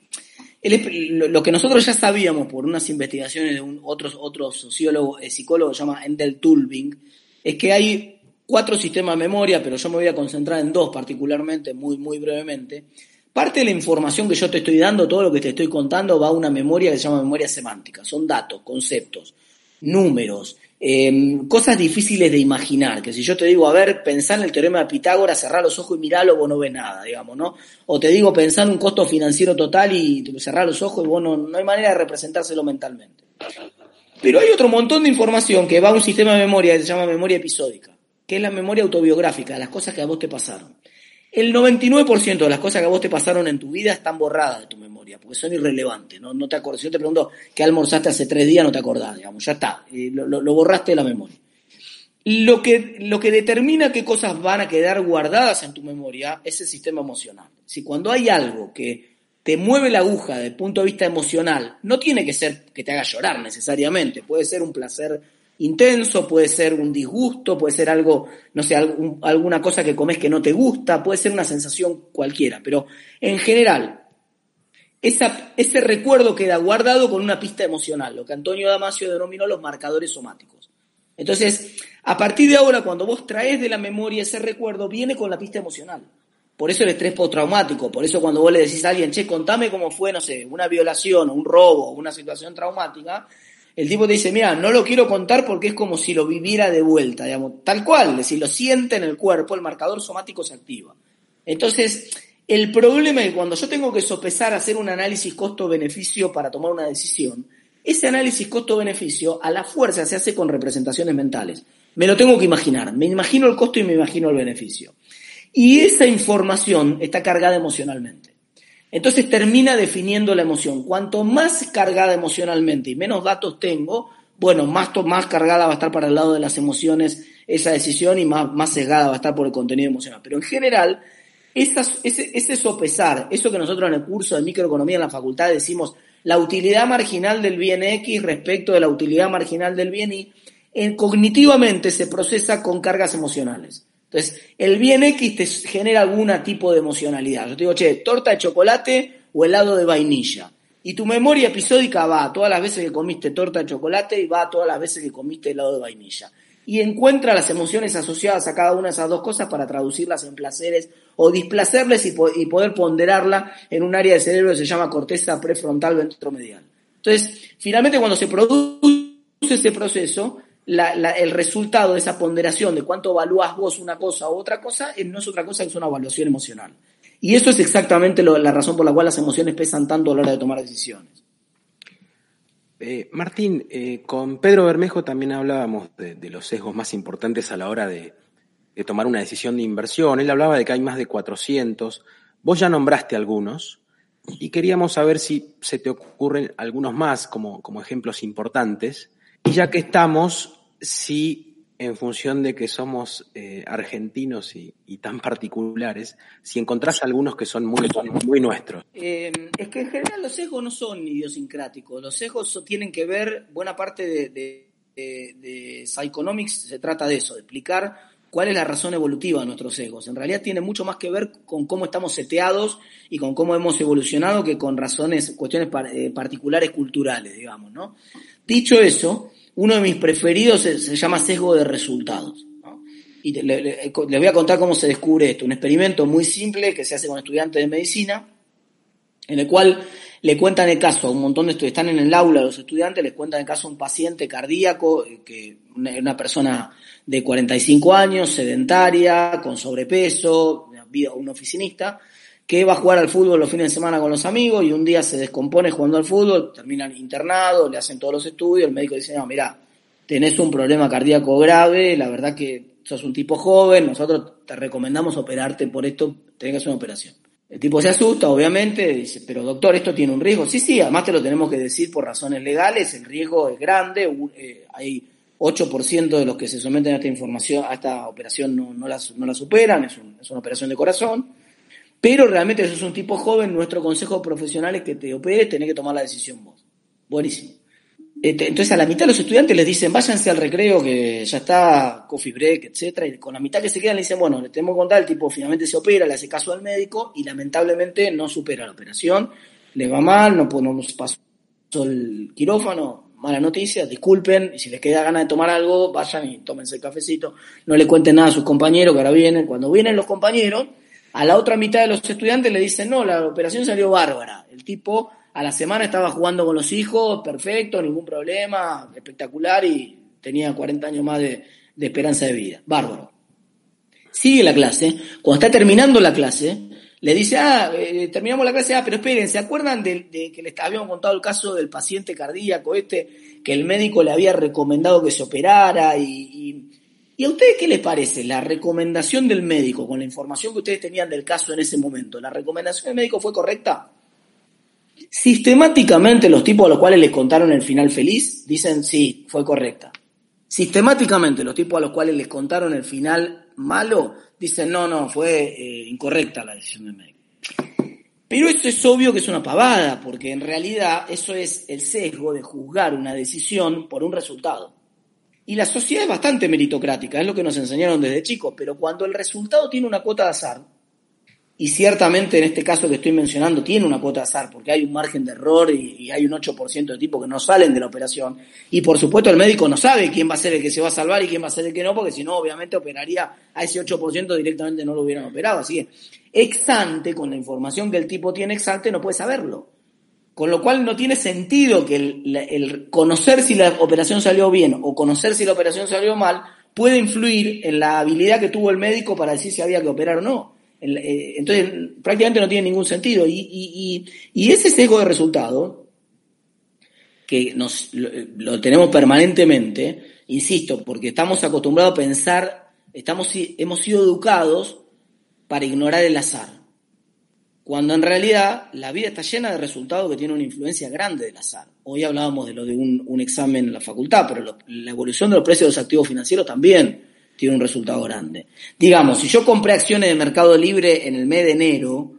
lo que nosotros ya sabíamos por unas investigaciones de un, otro, otro sociólogo, eh, psicólogo, se llama Endel Tulbing, es que hay cuatro sistemas de memoria, pero yo me voy a concentrar en dos particularmente, muy, muy brevemente. Parte de la información que yo te estoy dando, todo lo que te estoy contando, va a una memoria que se llama memoria semántica. Son datos, conceptos, números, Em, cosas difíciles de imaginar, que si yo te digo, a ver, pensá en el teorema de Pitágoras, cerrá los ojos y miralo, vos no ves nada, digamos, ¿no? O te digo, pensá en un costo financiero total y cerrá los ojos y vos no, no hay manera de representárselo mentalmente. Pero hay otro montón de información que va a un sistema de memoria que se llama memoria episódica, que es la memoria autobiográfica, las cosas que a vos te pasaron. El 99% de las cosas que a vos te pasaron en tu vida están borradas de tu memoria, porque son irrelevantes, no, no te acuerdas. Si yo te pregunto qué almorzaste hace tres días, no te acordás, digamos, ya está, lo, lo, borraste de la memoria. Lo que, lo que determina qué cosas van a quedar guardadas en tu memoria es el sistema emocional. Si cuando hay algo que te mueve la aguja desde el punto de vista emocional, no tiene que ser que te haga llorar necesariamente, puede ser un placer intenso, puede ser un disgusto, puede ser algo, no sé, alguna cosa que comes que no te gusta, puede ser una sensación cualquiera, pero en general, ese recuerdo queda guardado con una pista emocional, lo que Antonio Damasio denominó los marcadores somáticos. Entonces, a partir de ahora, cuando vos traes de la memoria ese recuerdo, viene con la pista emocional. Por eso el estrés postraumático, por eso cuando vos le decís a alguien, che, contame cómo fue, no sé, una violación o un robo o una situación traumática, el tipo te dice, mira, no lo quiero contar porque es como si lo viviera de vuelta, digamos, tal cual, si lo siente en el cuerpo, el marcador somático se activa. Entonces, el problema es que cuando yo tengo que sopesar, hacer un análisis costo-beneficio para tomar una decisión, ese análisis costo-beneficio a la fuerza se hace con representaciones mentales. Me lo tengo que imaginar, me imagino el costo y me imagino el beneficio. Y esa información está cargada emocionalmente. Entonces termina definiendo la emoción. Cuanto más cargada emocionalmente y menos datos tengo, bueno, más, más cargada va a estar para el lado de las emociones esa decisión y más, más sesgada va a estar por el contenido emocional. Pero en general, ese, ese sopesar, eso que nosotros en el curso de microeconomía en la facultad decimos, la utilidad marginal del bien X respecto de la utilidad marginal del bien Y, en, cognitivamente se procesa con cargas emocionales. Entonces, el bien X te genera algún tipo de emocionalidad. Yo te digo, che, torta de chocolate o helado de vainilla. Y tu memoria episódica va a todas las veces que comiste torta de chocolate y va a todas las veces que comiste helado de vainilla. Y encuentra las emociones asociadas a cada una de esas dos cosas para traducirlas en placeres o displacerles y, y poder ponderarla en un área del cerebro que se llama corteza prefrontal ventromedial. Entonces, finalmente cuando se produce ese proceso, el resultado de esa ponderación de cuánto evalúas vos una cosa u otra cosa no es otra cosa que es una evaluación emocional. Y eso es exactamente la razón por la cual las emociones pesan tanto a la hora de tomar decisiones. Eh, Martín, eh, con Pedro Bermejo también hablábamos de, los sesgos más importantes a la hora de, tomar una decisión de inversión. Él hablaba de que hay más de 400. Vos ya nombraste algunos y queríamos saber si se te ocurren algunos más como, como ejemplos importantes Y ya que estamos, sí en función de que somos eh, argentinos y, tan particulares, si encontrás algunos que son muy, muy nuestros. Eh, es que en general los sesgos no son idiosincráticos, los sesgos tienen que ver, buena parte de, de, de, Psychonomics se trata de eso, de explicar cuál es la razón evolutiva de nuestros sesgos. En realidad tiene mucho más que ver con cómo estamos seteados y con cómo hemos evolucionado que con razones, cuestiones eh, particulares culturales, digamos, ¿no? Dicho eso, uno de mis preferidos se, llama sesgo de resultados. Y les voy a contar cómo se descubre esto. Un experimento muy simple que se hace con estudiantes de medicina, en el cual le cuentan el caso a un montón de estudiantes, están en el aula los estudiantes, les cuentan el caso a un paciente cardíaco, eh, que una persona de 45 años, sedentaria, con sobrepeso, un oficinista, que va a jugar al fútbol los fines de semana con los amigos y un día se descompone jugando al fútbol, terminan internado, le hacen todos los estudios, el médico dice, no, mira, tenés un problema cardíaco grave, la verdad que sos un tipo joven, nosotros te recomendamos operarte por esto, tenés que hacer una operación. El tipo se asusta, obviamente, dice, pero doctor, esto tiene un riesgo. Sí, sí, además te lo tenemos que decir por razones legales, el riesgo es grande, eh, hay 8% de los que se someten a esta información, a esta operación no, no, la, no la superan, es, es una operación de corazón. Pero realmente sos un tipo joven, nuestro consejo profesional es que te operes, tenés que tomar la decisión vos. Buenísimo. Este, entonces a la mitad de los estudiantes les dicen, váyanse al recreo que ya está, coffee break, etcétera, y con la mitad que se quedan le dicen, bueno, le tenemos que contar, el tipo finalmente se opera, le hace caso al médico y lamentablemente no supera la operación, le va mal, no, nos pasó el quirófano, mala noticia, disculpen, y si les queda ganas de tomar algo, vayan y tómense el cafecito, no le cuenten nada a sus compañeros que ahora vienen, cuando vienen los compañeros, a la otra mitad de los estudiantes le dicen, no, la operación salió bárbara. El tipo a la semana estaba jugando con los hijos, perfecto, ningún problema, espectacular y tenía 40 años más de, esperanza de vida. Bárbaro. Sigue la clase. Cuando está terminando la clase, le dice, ah, eh, terminamos la clase, ah, pero esperen, ¿se acuerdan de, que les habíamos contado el caso del paciente cardíaco este, que el médico le había recomendado que se operara y ¿Y a ustedes qué les parece la recomendación del médico con la información que ustedes tenían del caso en ese momento? ¿La recomendación del médico fue correcta? Sistemáticamente los tipos a los cuales les contaron el final feliz dicen sí, fue correcta. Sistemáticamente los tipos a los cuales les contaron el final malo dicen no, no, fue eh, incorrecta la decisión del médico. Pero esto es obvio que es una pavada, porque en realidad eso es el sesgo de juzgar una decisión por un resultado. Y la sociedad es bastante meritocrática, es lo que nos enseñaron desde chicos, pero cuando el resultado tiene una cuota de azar, y ciertamente en este caso que estoy mencionando tiene una cuota de azar, porque hay un margen de error y, hay un 8% de tipos que no salen de la operación, y por supuesto el médico no sabe quién va a ser el que se va a salvar y quién va a ser el que no, porque si no, obviamente operaría a ese 8% directamente no lo hubieran operado. Así que, ex ante, con la información que el tipo tiene ex ante, no puede saberlo. Con lo cual no tiene sentido que el, conocer si la operación salió bien o conocer si la operación salió mal puede influir en la habilidad que tuvo el médico para decir si había que operar o no. Eh, entonces, prácticamente no tiene ningún sentido. Y, ese sesgo de resultado, que nos, lo, tenemos permanentemente, insisto, porque estamos acostumbrados a pensar, estamos, hemos sido educados para ignorar el azar cuando en realidad la vida está llena de resultados que tienen una influencia grande del azar. Hoy hablábamos de lo de un, examen en la facultad, pero la evolución de los precios de los activos financieros también tiene un resultado grande. Digamos, si yo compré acciones de Mercado Libre en el mes de enero,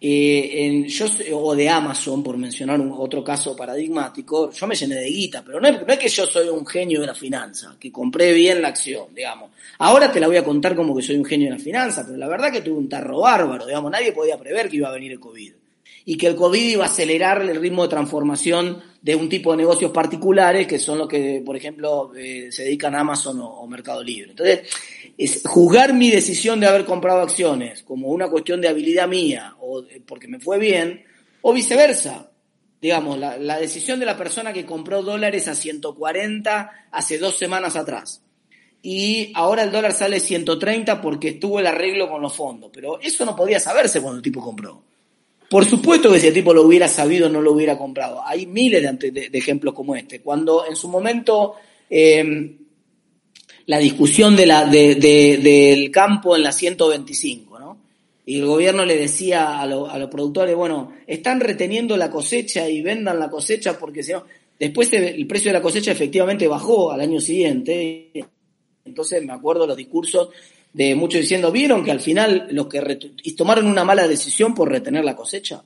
eh, en, yo, o de Amazon, por mencionar un, otro caso paradigmático, yo me llené de guita, pero no es, no es, que yo soy un genio de la finanza, que compré bien la acción, digamos. Ahora te la voy a contar como que soy un genio de la finanza, pero la verdad que tuve un tarro bárbaro, digamos, nadie podía prever que iba a venir el COVID. Y que el COVID iba a acelerar el ritmo de transformación de un tipo de negocios particulares, que son los que, por ejemplo, eh, se dedican a Amazon o, o Mercado Libre. Entonces, es juzgar mi decisión de haber comprado acciones como una cuestión de habilidad mía o porque me fue bien, o viceversa. Digamos, la, decisión de la persona que compró dólares a 140 hace dos semanas atrás. Y ahora el dólar sale 130 porque estuvo el arreglo con los fondos. Pero eso no podía saberse cuando el tipo compró. Por supuesto que si el tipo lo hubiera sabido, no lo hubiera comprado. Hay miles de, ejemplos como este. Cuando en su momento eh, la discusión de la, de, del campo en la 125, ¿no? Y el gobierno le decía a, a los productores, bueno, están reteniendo la cosecha y vendan la cosecha porque si no... Después el precio de la cosecha efectivamente bajó al año siguiente. Entonces me acuerdo los discursos de muchos diciendo, ¿vieron que al final los que tomaron una mala decisión por retener la cosecha?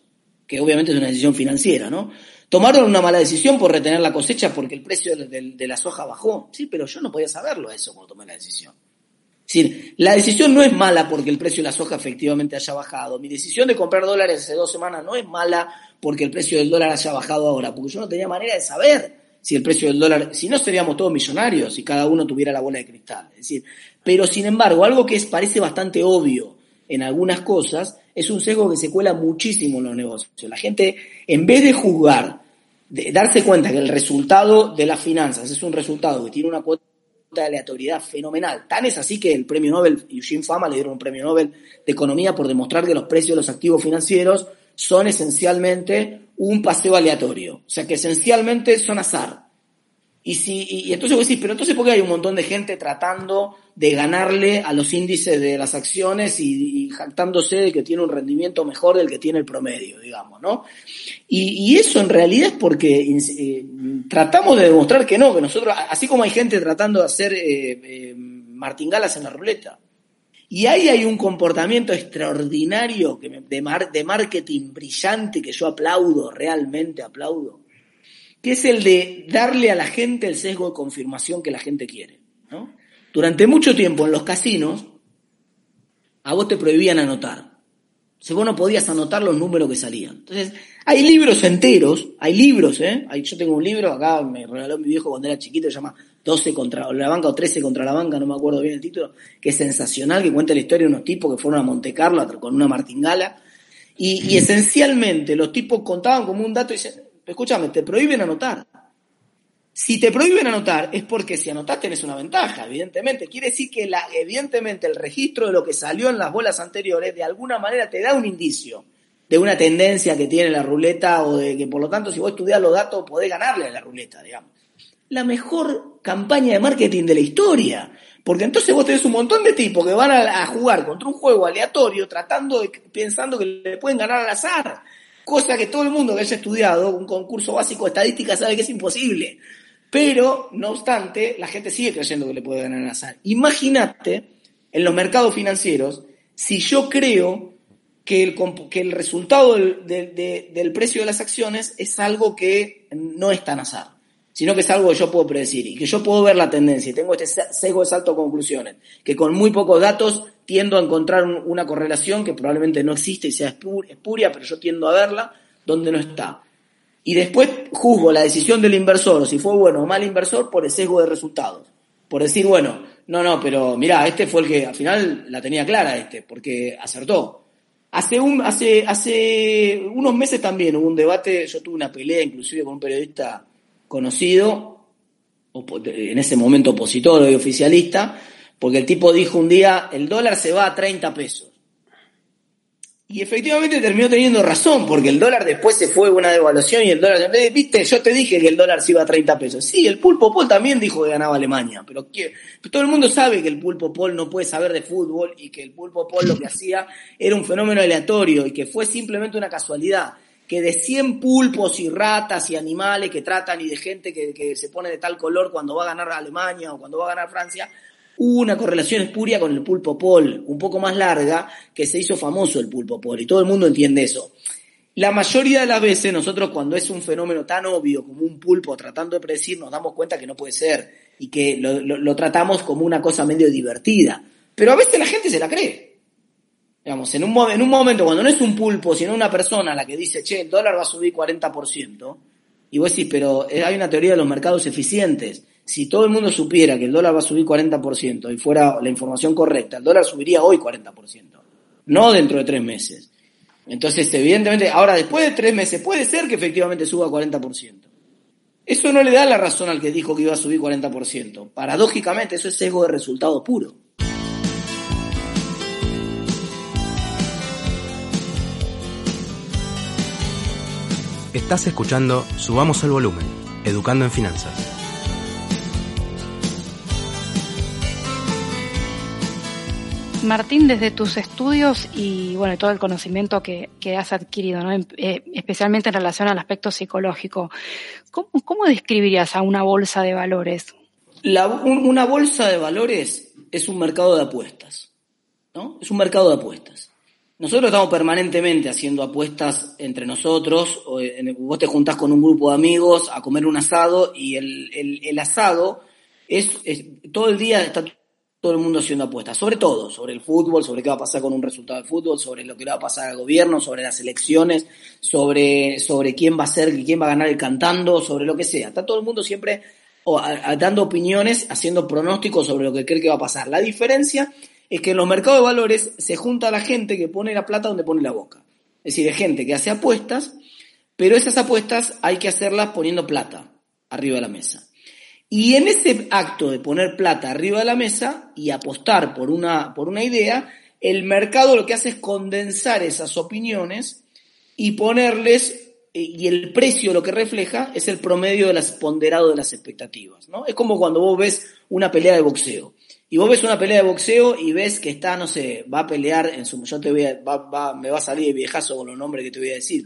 Que obviamente es una decisión financiera, ¿no? Tomaron una mala decisión por retener la cosecha porque el precio de, la soja bajó. Sí, pero yo no podía saberlo eso cuando tomé la decisión. Es decir, la decisión no es mala porque el precio de la soja efectivamente haya bajado. Mi decisión de comprar dólares hace dos semanas no es mala porque el precio del dólar haya bajado ahora, porque yo no tenía manera de saber si el precio del dólar, si no seríamos todos millonarios si cada uno tuviera la bola de cristal. Es decir, pero sin embargo, algo que parece bastante obvio en algunas cosas es un sesgo que se cuela muchísimo en los negocios. La gente, en vez de juzgar, de darse cuenta que el resultado de las finanzas es un resultado que tiene una cuota de aleatoriedad fenomenal. Tan es así que el premio Nobel, Eugene Fama le dieron un premio Nobel de Economía por demostrar que los precios de los activos financieros son esencialmente un paseo aleatorio. O sea, que esencialmente son azar. Y, si, y, entonces vos decís, pero entonces ¿por qué hay un montón de gente tratando de ganarle a los índices de las acciones y, jactándose de que tiene un rendimiento mejor del que tiene el promedio, digamos, ¿no? Y, eso en realidad es porque eh, tratamos de demostrar que no, que nosotros, así como hay gente tratando de hacer eh, eh, martingalas en la ruleta, y ahí hay un comportamiento extraordinario de, marketing brillante que yo aplaudo, realmente aplaudo, que es el de darle a la gente el sesgo de confirmación que la gente quiere. Durante mucho tiempo en los casinos, a vos te prohibían anotar. Si vos no podías anotar los números que salían. Entonces, hay libros enteros, hay libros, ¿eh? yo tengo un libro, acá me regaló mi viejo cuando era chiquito, se llama 12 contra la banca o 13 contra la banca, no me acuerdo bien el título, que es sensacional, que cuenta la historia de unos tipos que fueron a Monte Carlo con una martingala. Y, y esencialmente los tipos contaban como un dato y dicen, escúchame, te prohíben anotar. Si te prohíben anotar es porque si anotás tenés una ventaja, evidentemente. Quiere decir que la, evidentemente el registro de lo que salió en las bolas anteriores de alguna manera te da un indicio de una tendencia que tiene la ruleta o de que por lo tanto si vos estudias los datos podés ganarle a la ruleta, digamos. La mejor campaña de marketing de la historia. Porque entonces vos tenés un montón de tipos que van a, jugar contra un juego aleatorio tratando de, pensando que le pueden ganar al azar. Cosa que todo el mundo que haya estudiado un concurso básico de estadística sabe que es imposible. Pero, no obstante, la gente sigue creyendo que le puede ganar al azar. Imagínate en los mercados financieros si yo creo que el, que el resultado del, del, precio de las acciones es algo que no es tan azar, sino que es algo que yo puedo predecir y que yo puedo ver la tendencia y tengo este sesgo de salto a conclusiones, que con muy pocos datos tiendo a encontrar una correlación que probablemente no existe y sea espuria, pero yo tiendo a verla donde no está y después juzgo la decisión del inversor, si fue bueno o mal inversor, por el sesgo de resultados. Por decir, bueno, no, no, pero mira, este fue el que al final la tenía clara, este, porque acertó. Hace, un, hace, hace unos meses también hubo un debate, yo tuve una pelea inclusive con un periodista conocido, en ese momento opositor y oficialista, porque el tipo dijo un día, el dólar se va a 30 pesos. Y efectivamente terminó teniendo razón, porque el dólar después se fue una devaluación y el dólar, viste, yo te dije que el dólar se iba a 30 pesos. Sí, el Pulpo Pol también dijo que ganaba Alemania, pero, todo el mundo sabe que el Pulpo Pol no puede saber de fútbol y que el Pulpo Pol lo que hacía era un fenómeno aleatorio y que fue simplemente una casualidad. Que de 100 pulpos y ratas y animales que tratan y de gente que, que se pone de tal color cuando va a ganar Alemania o cuando va a ganar Francia, Hubo una correlación espuria con el pulpo pol, un poco más larga, que se hizo famoso el pulpo pol, y todo el mundo entiende eso. La mayoría de las veces nosotros cuando es un fenómeno tan obvio como un pulpo tratando de predecir nos damos cuenta que no puede ser y que lo, tratamos como una cosa medio divertida. Pero a veces la gente se la cree. Digamos, en un, en un momento cuando no es un pulpo, sino una persona la que dice, che, el dólar va a subir 40%, y vos decís, pero hay una teoría de los mercados eficientes si todo el mundo supiera que el dólar va a subir 40% y fuera la información correcta, el dólar subiría hoy 40%, no dentro de tres meses. Entonces, evidentemente, ahora después de tres meses puede ser que efectivamente suba 40%. Eso no le da la razón al que dijo que iba a subir 40%. Paradójicamente, eso es sesgo de resultado puro. Estás escuchando Subamos el Volumen, Educando en Finanzas. Martín, desde tus estudios y bueno, todo el conocimiento que, has adquirido, ¿no? Eh, especialmente en relación al aspecto psicológico, ¿cómo, describirías a una bolsa de valores? una bolsa de valores es un mercado de apuestas, ¿no? Es un mercado de apuestas. Nosotros estamos permanentemente haciendo apuestas entre nosotros. Vos te juntás con un grupo de amigos a comer un asado y el, asado es, todo el día está todo el mundo haciendo apuestas, sobre todo, sobre el fútbol, sobre qué va a pasar con un resultado de fútbol, sobre lo que va a pasar al gobierno, sobre las elecciones, sobre, sobre quién va a ser, quién va a ganar el cantando, sobre lo que sea. Está todo el mundo siempre dando opiniones, haciendo pronósticos sobre lo que cree que va a pasar. La diferencia es que en los mercados de valores se junta la gente que pone la plata donde pone la boca. Es decir, hay gente que hace apuestas, pero esas apuestas hay que hacerlas poniendo plata arriba de la mesa. Y en ese acto de poner plata arriba de la mesa y apostar por una, por una idea, el mercado lo que hace es condensar esas opiniones y ponerles, eh, y el precio lo que refleja es el promedio de las ponderado de las expectativas. ¿no? Es como cuando vos ves una pelea de boxeo. Y vos ves una pelea de boxeo y ves que está, no sé, va a pelear en su. Yo te voy a, va, me va a salir de viejazo con los nombres que te voy a decir.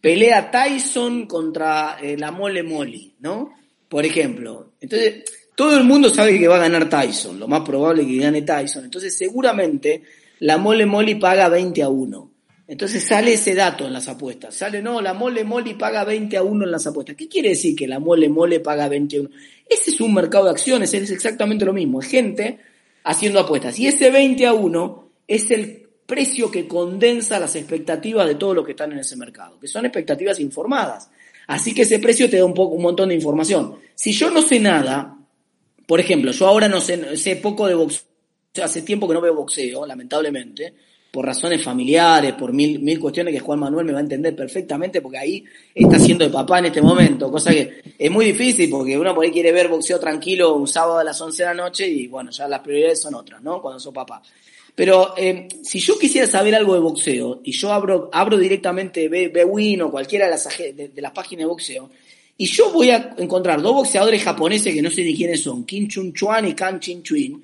Pelea Tyson contra eh, la Mole Molly, ¿no? Por ejemplo. Entonces, todo el mundo sabe que va a ganar Tyson, lo más probable es que gane Tyson. Entonces, seguramente la Mole Molly paga 20 a 1. Entonces sale ese dato en las apuestas. Sale, no, la Mole Molly paga 20 a 1 en las apuestas. ¿Qué quiere decir que la Mole Mole paga 20 a 1? Ese es un mercado de acciones, es exactamente lo mismo. Es gente haciendo apuestas. Y ese 20 a 1 es el precio que condensa las expectativas de todos los que están en ese mercado, que son expectativas informadas. Así que ese precio te da un, poco, un montón de información. Si yo no sé nada, por ejemplo, yo ahora no sé, sé poco de boxeo, hace tiempo que no veo boxeo, lamentablemente, por razones familiares, por mil, mil cuestiones que Juan Manuel me va a entender perfectamente, porque ahí está siendo de papá en este momento, cosa que es muy difícil, porque uno por ahí quiere ver boxeo tranquilo un sábado a las 11 de la noche y bueno, ya las prioridades son otras, ¿no? Cuando soy papá. Pero eh, si yo quisiera saber algo de boxeo y yo abro, abro directamente Bewin o cualquiera de las, de, las páginas de boxeo, y yo voy a encontrar dos boxeadores japoneses que no sé ni quiénes son, Kim Chun Chuan y Kan Chin Chuin,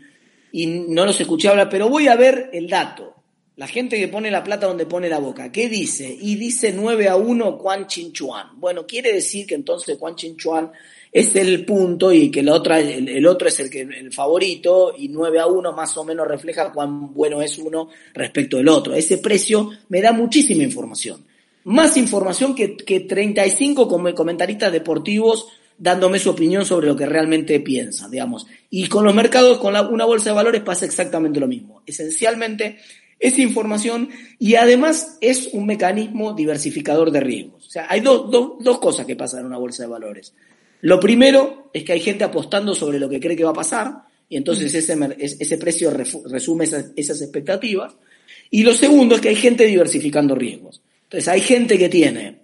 y no los escuché hablar, pero voy a ver el dato. La gente que pone la plata donde pone la boca, ¿qué dice? Y dice 9 a 1 Quan Chin Chuan. Bueno, quiere decir que entonces Quan Chin Chuan es el punto y que el otro, el, otro es el, que, el favorito y 9 a 1 más o menos refleja cuán bueno es uno respecto del otro. Ese precio me da muchísima información. Más información que, que 35 comentaristas deportivos dándome su opinión sobre lo que realmente piensan, digamos. Y con los mercados, con una bolsa de valores pasa exactamente lo mismo. Esencialmente es información y además es un mecanismo diversificador de riesgos. O sea, hay dos, dos cosas que pasan en una bolsa de valores. Lo primero es que hay gente apostando sobre lo que cree que va a pasar y entonces ese, ese precio resume esas, esas expectativas. Y lo segundo es que hay gente diversificando riesgos. Entonces hay gente que tiene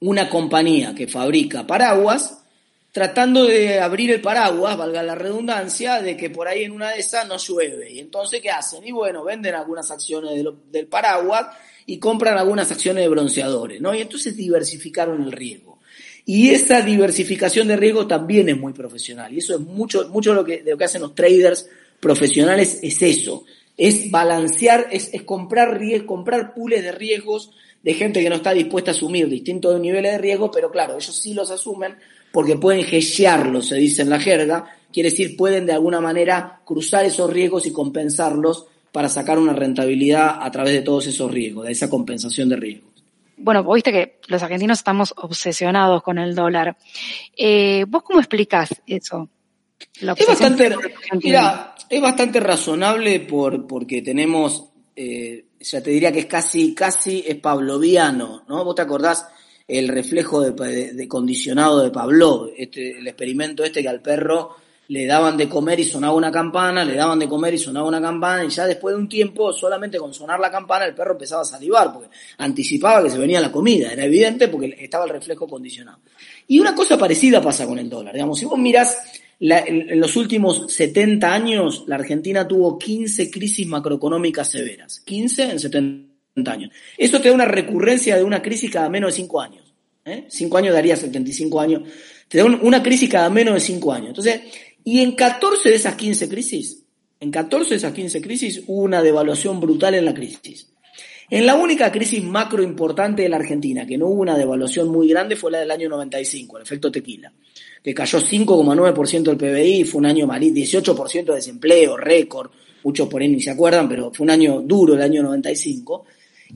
una compañía que fabrica paraguas tratando de abrir el paraguas, valga la redundancia, de que por ahí en una de esas no llueve. Y entonces, ¿qué hacen? Y bueno, venden algunas acciones del paraguas y compran algunas acciones de bronceadores, ¿no? Y entonces diversificaron el riesgo. Y esa diversificación de riesgo también es muy profesional. Y eso es mucho, mucho lo que, de lo que hacen los traders profesionales, es eso. Es balancear, es, es comprar, comprar pools de riesgos de gente que no está dispuesta a asumir distintos niveles de riesgo, pero claro, ellos sí los asumen porque pueden hedgearlos, se dice en la jerga, quiere decir pueden de alguna manera cruzar esos riesgos y compensarlos para sacar una rentabilidad a través de todos esos riesgos, de esa compensación de riesgos. Bueno, viste que los argentinos estamos obsesionados con el dólar. Eh, ¿Vos cómo explicás eso? Es bastante, mira, es bastante razonable por, porque tenemos, eh, ya te diría que es casi, casi es pavloviano, ¿no? ¿Vos te acordás el reflejo de, condicionado de Pavlov, este, el experimento este que al perro le daban de comer y sonaba una campana, le daban de comer y sonaba una campana, y ya después de un tiempo, solamente con sonar la campana, el perro empezaba a salivar, porque anticipaba que se venía la comida, era evidente porque estaba el reflejo condicionado. Y una cosa parecida pasa con el dólar, digamos, si vos mirás en los últimos 70 años, la Argentina tuvo 15 crisis macroeconómicas severas, 15 en 70 años. Eso te da una recurrencia de una crisis cada menos de 5 años. ¿eh? 5 años daría 75 años. Te da una crisis cada menos de 5 años. Entonces, y en 14 de esas 15 crisis, En 14 de esas 15 crisis hubo una devaluación brutal en la crisis. En la única crisis macro importante de la Argentina, que no hubo una devaluación muy grande, fue la del año 95, el efecto tequila, que cayó 5,9% del PBI, fue un año malí, 18% de desempleo, récord, muchos por ahí ni se acuerdan, pero fue un año duro el año 95.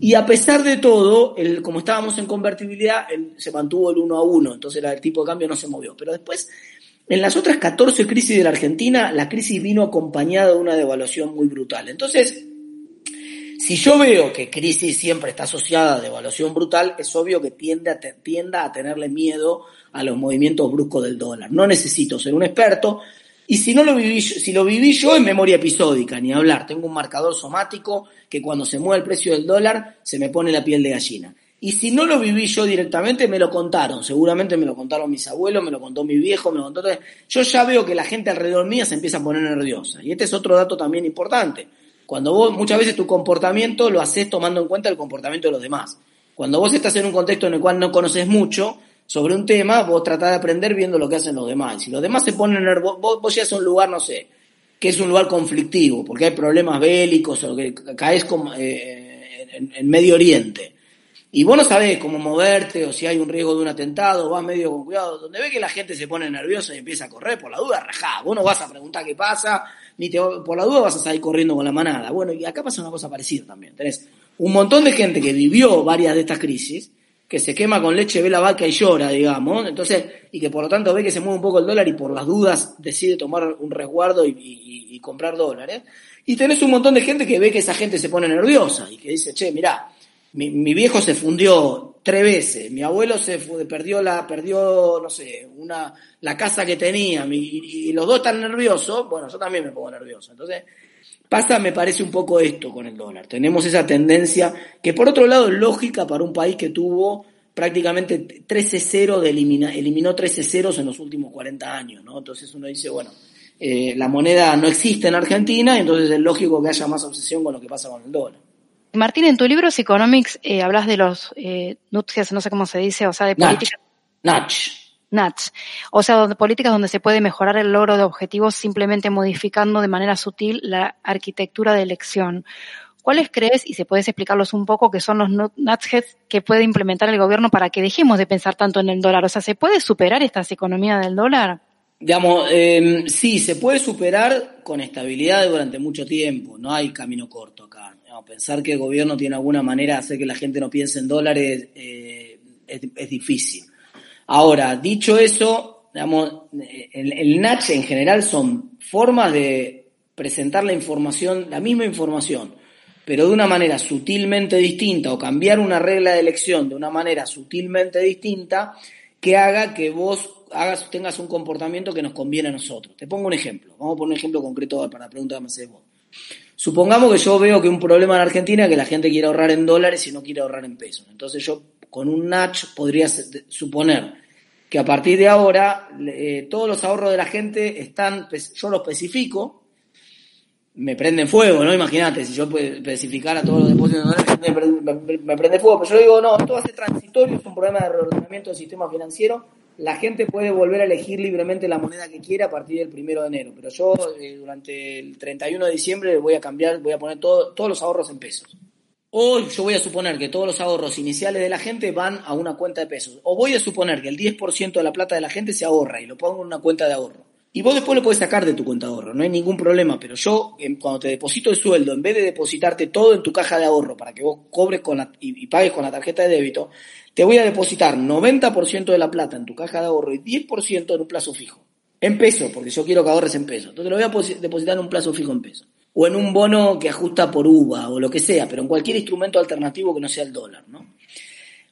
Y a pesar de todo, el, como estábamos en convertibilidad, se mantuvo el 1 a 1, entonces el tipo de cambio no se movió. Pero después, en las otras 14 crisis de la Argentina, la crisis vino acompañada de una devaluación muy brutal. Entonces, si yo veo que crisis siempre está asociada a devaluación brutal, es obvio que tiende a tienda a tenerle miedo a los movimientos bruscos del dólar. No necesito ser un experto, y si no lo viví, si lo viví yo en memoria episódica, ni hablar, tengo un marcador somático que cuando se mueve el precio del dólar se me pone la piel de gallina. Y si no lo viví yo directamente, me lo contaron. Seguramente me lo contaron mis abuelos, me lo contó mi viejo, me lo contó. Yo ya veo que la gente alrededor mía se empieza a poner nerviosa. Y este es otro dato también importante. Cuando vos, muchas veces tu comportamiento lo haces tomando en cuenta el comportamiento de los demás. Cuando vos estás en un contexto en el cual no conoces mucho, sobre un tema, vos tratás de aprender viendo lo que hacen los demás. Si los demás se ponen nerviosos, vos, vos llegas a un lugar, no sé, que es un lugar conflictivo, porque hay problemas bélicos o que caes como, eh, en, Medio Oriente. Y vos no sabés cómo moverte o si hay un riesgo de un atentado, vas medio con cuidado. Donde ve que la gente se pone nerviosa y empieza a correr, por la duda, rajá. Vos no vas a preguntar qué pasa, ni te, por la duda vas a salir corriendo con la manada. Bueno, y acá pasa una cosa parecida también. Tenés un montón de gente que vivió varias de estas crisis que se quema con leche, ve la vaca y llora, digamos, entonces, y que por lo tanto ve que se mueve un poco el dólar y por las dudas decide tomar un resguardo y, comprar dólares. Y tenés un montón de gente que ve que esa gente se pone nerviosa y que dice, che, mirá, mi, viejo se fundió tres veces, mi abuelo se perdió la, perdió, no sé, una, la casa que tenía, y, y los dos están nerviosos, bueno, yo también me pongo nervioso. Entonces, Pasa, me parece, un poco esto con el dólar. Tenemos esa tendencia que, por otro lado, es lógica para un país que tuvo prácticamente 13-0, elimina, eliminó 13 ceros en los últimos 40 años, ¿no? Entonces uno dice, bueno, eh, la moneda no existe en Argentina, entonces es lógico que haya más obsesión con lo que pasa con el dólar. Martín, en tu libro Economics eh, hablas de los eh, no sé cómo se dice, o sea, de políticas. NATS, o sea, donde, políticas donde se puede mejorar el logro de objetivos simplemente modificando de manera sutil la arquitectura de elección. ¿Cuáles crees, y si puedes explicarlos un poco, que son los NATS que puede implementar el gobierno para que dejemos de pensar tanto en el dólar? O sea, ¿se puede superar esta economía del dólar? Digamos, eh, sí, se puede superar con estabilidad durante mucho tiempo, no hay camino corto acá. pensar que el gobierno tiene alguna manera de hacer que la gente no piense en dólares eh, es difícil. Ahora, dicho eso, digamos, el, el NACH en general son formas de presentar la información, la misma información, pero de una manera sutilmente distinta o cambiar una regla de elección de una manera sutilmente distinta que haga que vos hagas, tengas un comportamiento que nos conviene a nosotros. Te pongo un ejemplo. Vamos a poner un ejemplo concreto para la pregunta que me haces vos. Supongamos que yo veo que un problema en Argentina es que la gente quiere ahorrar en dólares y no quiere ahorrar en pesos. Entonces yo con un Natch podría suponer que a partir de ahora eh, todos los ahorros de la gente están, yo los especifico, me prenden fuego, ¿no? Imagínate, si yo especificara todos los depósitos de me, me, prende fuego, pero yo digo, no, todo hace transitorio, es un problema de reordenamiento del sistema financiero, la gente puede volver a elegir libremente la moneda que quiera a partir del primero de enero, pero yo eh, durante el 31 de diciembre voy a cambiar, voy a poner todos los ahorros en pesos. O yo voy a suponer que todos los ahorros iniciales de la gente van a una cuenta de pesos. O voy a suponer que el 10% de la plata de la gente se ahorra y lo pongo en una cuenta de ahorro. Y vos después lo puedes sacar de tu cuenta de ahorro, no hay ningún problema. Pero yo, cuando te deposito el sueldo, en vez de depositarte todo en tu caja de ahorro para que vos cobres con y, pagues con la tarjeta de débito, te voy a depositar 90% de la plata en tu caja de ahorro y 10% en un plazo fijo. En peso, porque yo quiero que ahorres en peso. Entonces lo voy a depositar en un plazo fijo en peso o en un bono que ajusta por uva o lo que sea, pero en cualquier instrumento alternativo que no sea el dólar, ¿no?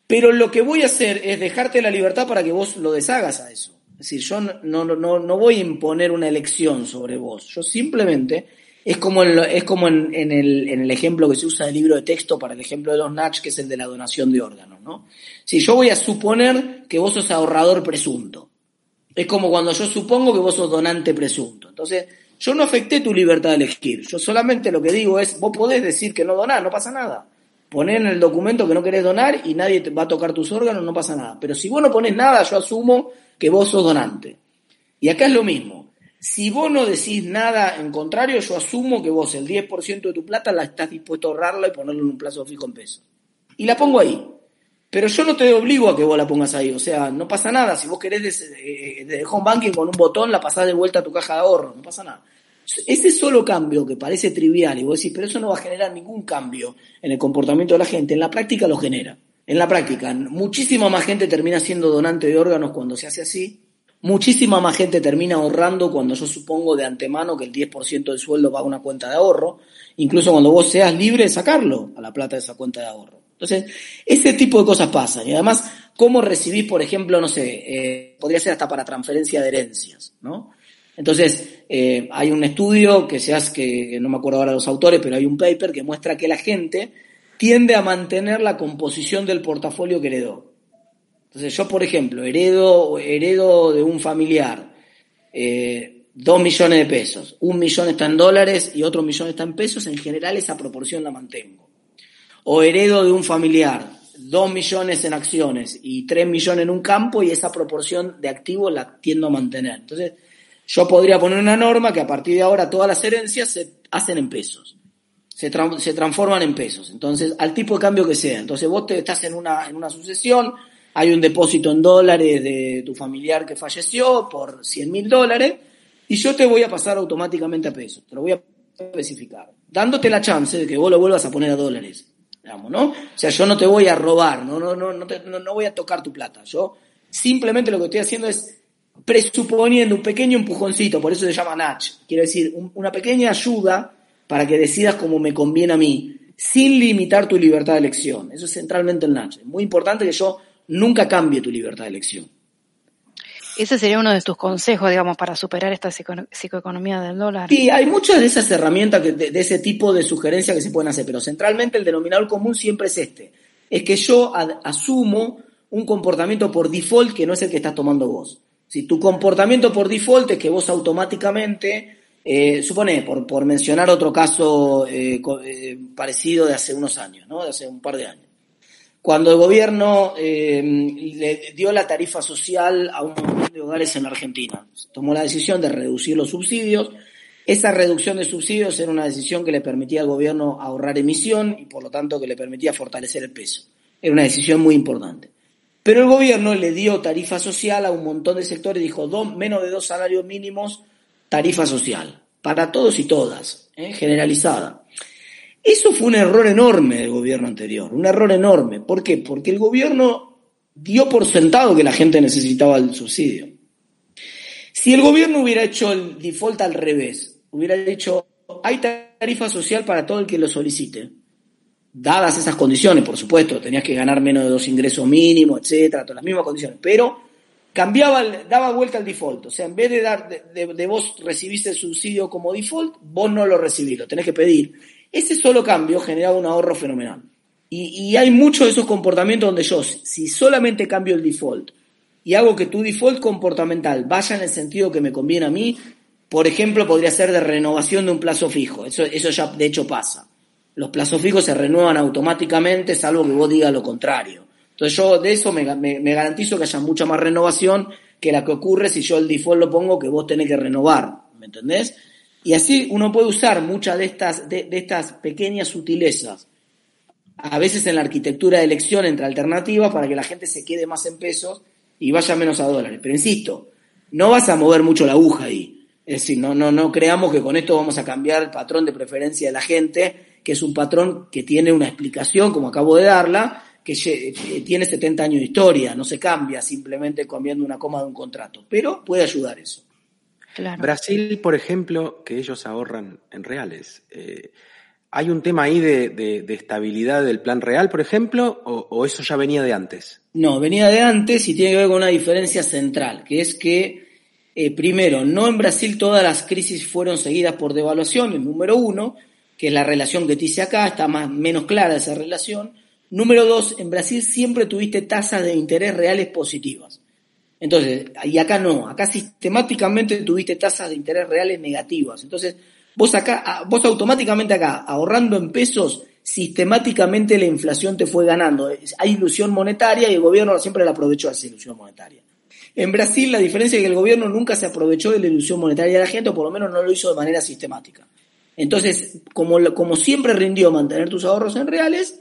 Pero lo que voy a hacer es dejarte la libertad para que vos lo deshagas a eso. Es decir, yo no, no, no voy a imponer una elección sobre vos. Yo simplemente, es como, es como en, el, en el ejemplo que se usa del libro de texto para el ejemplo de los Natch, que es el de la donación de órganos, ¿no? Si yo voy a suponer que vos sos ahorrador presunto. Es como cuando yo supongo que vos sos donante presunto. Entonces, yo no afecté tu libertad de elegir. Yo solamente lo que digo es, vos podés decir que no donás, no pasa nada. Poner en el documento que no querés donar y nadie te va a tocar tus órganos, no pasa nada. Pero si vos no pones nada, yo asumo que vos sos donante. Y acá es lo mismo. Si vos no decís nada en contrario, yo asumo que vos el 10% de tu plata la estás dispuesto a ahorrarla y ponerla en un plazo fijo en pesos. Y la pongo ahí. Pero yo no te obligo a que vos la pongas ahí. O sea, no pasa nada. Si vos querés desde, de home banking con un botón, la pasás de vuelta a tu caja de ahorro. No pasa nada. Ese solo cambio que parece trivial y vos decís, pero eso no va a generar ningún cambio en el comportamiento de la gente, en la práctica lo genera. En la práctica, muchísima más gente termina siendo donante de órganos cuando se hace así, muchísima más gente termina ahorrando cuando yo supongo de antemano que el 10% del sueldo va a una cuenta de ahorro, incluso cuando vos seas libre de sacarlo a la plata de esa cuenta de ahorro. Entonces, ese tipo de cosas pasan. Y además, ¿cómo recibís, por ejemplo, no sé, eh, podría ser hasta para transferencia de herencias, ¿no? Entonces, eh, hay un estudio que se hace, que no me acuerdo ahora los autores, pero hay un paper que muestra que la gente tiende a mantener la composición del portafolio que heredó. Entonces, yo, por ejemplo, heredo, heredo de un familiar eh, dos millones de pesos, un millón está en dólares y otro millón está en pesos, en general esa proporción la mantengo. O heredo de un familiar dos millones en acciones y tres millones en un campo y esa proporción de activos la tiendo a mantener. Entonces, yo podría poner una norma que a partir de ahora todas las herencias se hacen en pesos. Se, se transforman en pesos. Entonces, al tipo de cambio que sea. Entonces, vos te, estás en una, en una sucesión, hay un depósito en dólares de tu familiar que falleció por 100 mil dólares, y yo te voy a pasar automáticamente a pesos. Te lo voy a especificar. Dándote la chance de que vos lo vuelvas a poner a dólares. ¿No? O sea, yo no te voy a robar, no, no, no, no, no, no voy a tocar tu plata. Yo simplemente lo que estoy haciendo es presuponiendo un pequeño empujoncito, por eso se llama Natch, quiero decir, una pequeña ayuda para que decidas como me conviene a mí, sin limitar tu libertad de elección. Eso es centralmente el Natch. Es muy importante que yo nunca cambie tu libertad de elección. Ese sería uno de tus consejos, digamos, para superar esta psicoeconomía del dólar. Sí, hay muchas de esas herramientas de, ese tipo de sugerencias que se pueden hacer, pero centralmente el denominador común siempre es este. Es que yo asumo un comportamiento por default que no es el que estás tomando vos. Si tu comportamiento por default es que vos automáticamente, eh, supone, por, mencionar otro caso eh, eh, parecido de hace unos años, ¿no? de hace un par de años. Cuando el gobierno eh, le dio la tarifa social a un montón de hogares en la Argentina, tomó la decisión de reducir los subsidios. Esa reducción de subsidios era una decisión que le permitía al gobierno ahorrar emisión y por lo tanto que le permitía fortalecer el peso. Era una decisión muy importante. Pero el gobierno le dio tarifa social a un montón de sectores, dijo dos, menos de dos salarios mínimos, tarifa social, para todos y todas, ¿eh? generalizada. Eso fue un error enorme del gobierno anterior, un error enorme. ¿Por qué? Porque el gobierno dio por sentado que la gente necesitaba el subsidio. Si el gobierno hubiera hecho el default al revés, hubiera dicho, hay tarifa social para todo el que lo solicite, dadas esas condiciones, por supuesto, tenías que ganar menos de dos ingresos mínimos, etcétera, todas las mismas condiciones, pero cambiaba, daba vuelta al default, o sea, en vez de dar, de, vos recibís el subsidio como default, vos no lo recibís, lo tenés que pedir. Ese solo cambio generaba un ahorro fenomenal. Y, hay muchos de esos comportamientos donde yo, si solamente cambio el default y hago que tu default comportamental vaya en el sentido que me conviene a mí, por ejemplo, podría ser de renovación de un plazo fijo. Eso, eso ya de hecho pasa los plazos fijos se renuevan automáticamente, salvo que vos digas lo contrario. Entonces yo de eso me, garantizo que haya mucha más renovación que la que ocurre si yo el default lo pongo que vos tenés que renovar, ¿me entendés? Y así uno puede usar muchas de estas, de, estas pequeñas sutilezas, a veces en la arquitectura de elección entre alternativas para que la gente se quede más en pesos y vaya menos a dólares. Pero insisto, no vas a mover mucho la aguja ahí. Es decir, no, no, no creamos que con esto vamos a cambiar el patrón de preferencia de la gente que es un patrón que tiene una explicación, como acabo de darla, que tiene 70 años de historia, no se cambia simplemente cambiando una coma de un contrato, pero puede ayudar eso. Brasil, por ejemplo, que ellos ahorran en reales. Eh, ¿Hay un tema ahí de, estabilidad del plan real, por ejemplo, o, eso ya venía de antes? No, venía de antes y tiene que ver con una diferencia central, que es que, eh, primero, no en Brasil todas las crisis fueron seguidas por devaluación, el número uno, que es la relación que te hice acá, está más, menos clara esa relación. Número dos, en Brasil siempre tuviste tasas de interés reales positivas. Entonces, y acá no, acá sistemáticamente tuviste tasas de interés reales negativas. Entonces, vos acá, vos automáticamente acá, ahorrando en pesos, sistemáticamente la inflación te fue ganando. Hay ilusión monetaria y el gobierno siempre la aprovechó esa ilusión monetaria. En Brasil la diferencia es que el gobierno nunca se aprovechó de la ilusión monetaria de la gente, o por lo menos no lo hizo de manera sistemática. Entonces, como, como siempre rindió mantener tus ahorros en reales,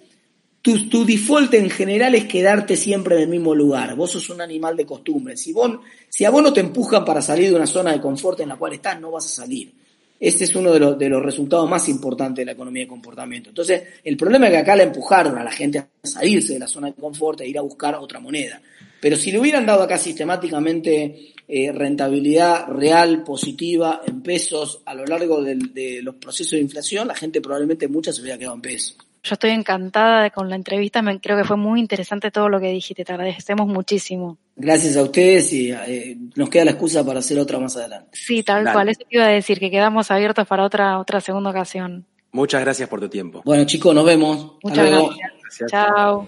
tu, tu, default en general es quedarte siempre en el mismo lugar. Vos sos un animal de costumbre. Si, vos, si a vos no te empujan para salir de una zona de confort en la cual estás, no vas a salir. Este es uno de los, de los resultados más importantes de la economía de comportamiento. Entonces, el problema es que acá la empujaron a la gente a salirse de la zona de confort e ir a buscar otra moneda. Pero si le hubieran dado acá sistemáticamente eh, rentabilidad real, positiva, en pesos, a lo largo de, de los procesos de inflación, la gente probablemente mucha se hubiera quedado en pesos. Yo estoy encantada con la entrevista, me, creo que fue muy interesante todo lo que dijiste, te agradecemos muchísimo. Gracias a ustedes y eh, nos queda la excusa para hacer otra más adelante. Sí, tal Dale. cual, eso te iba a decir, que quedamos abiertos para otra, otra segunda ocasión. Muchas gracias por tu tiempo. Bueno chicos, nos vemos. Muchas gracias. gracias. Chao.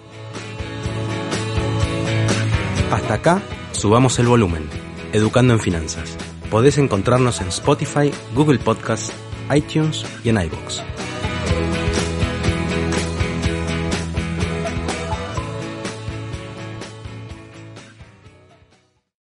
Hasta acá, subamos el volumen, Educando en Finanzas. Podés encontrarnos en Spotify, Google Podcast, iTunes y en iVoox.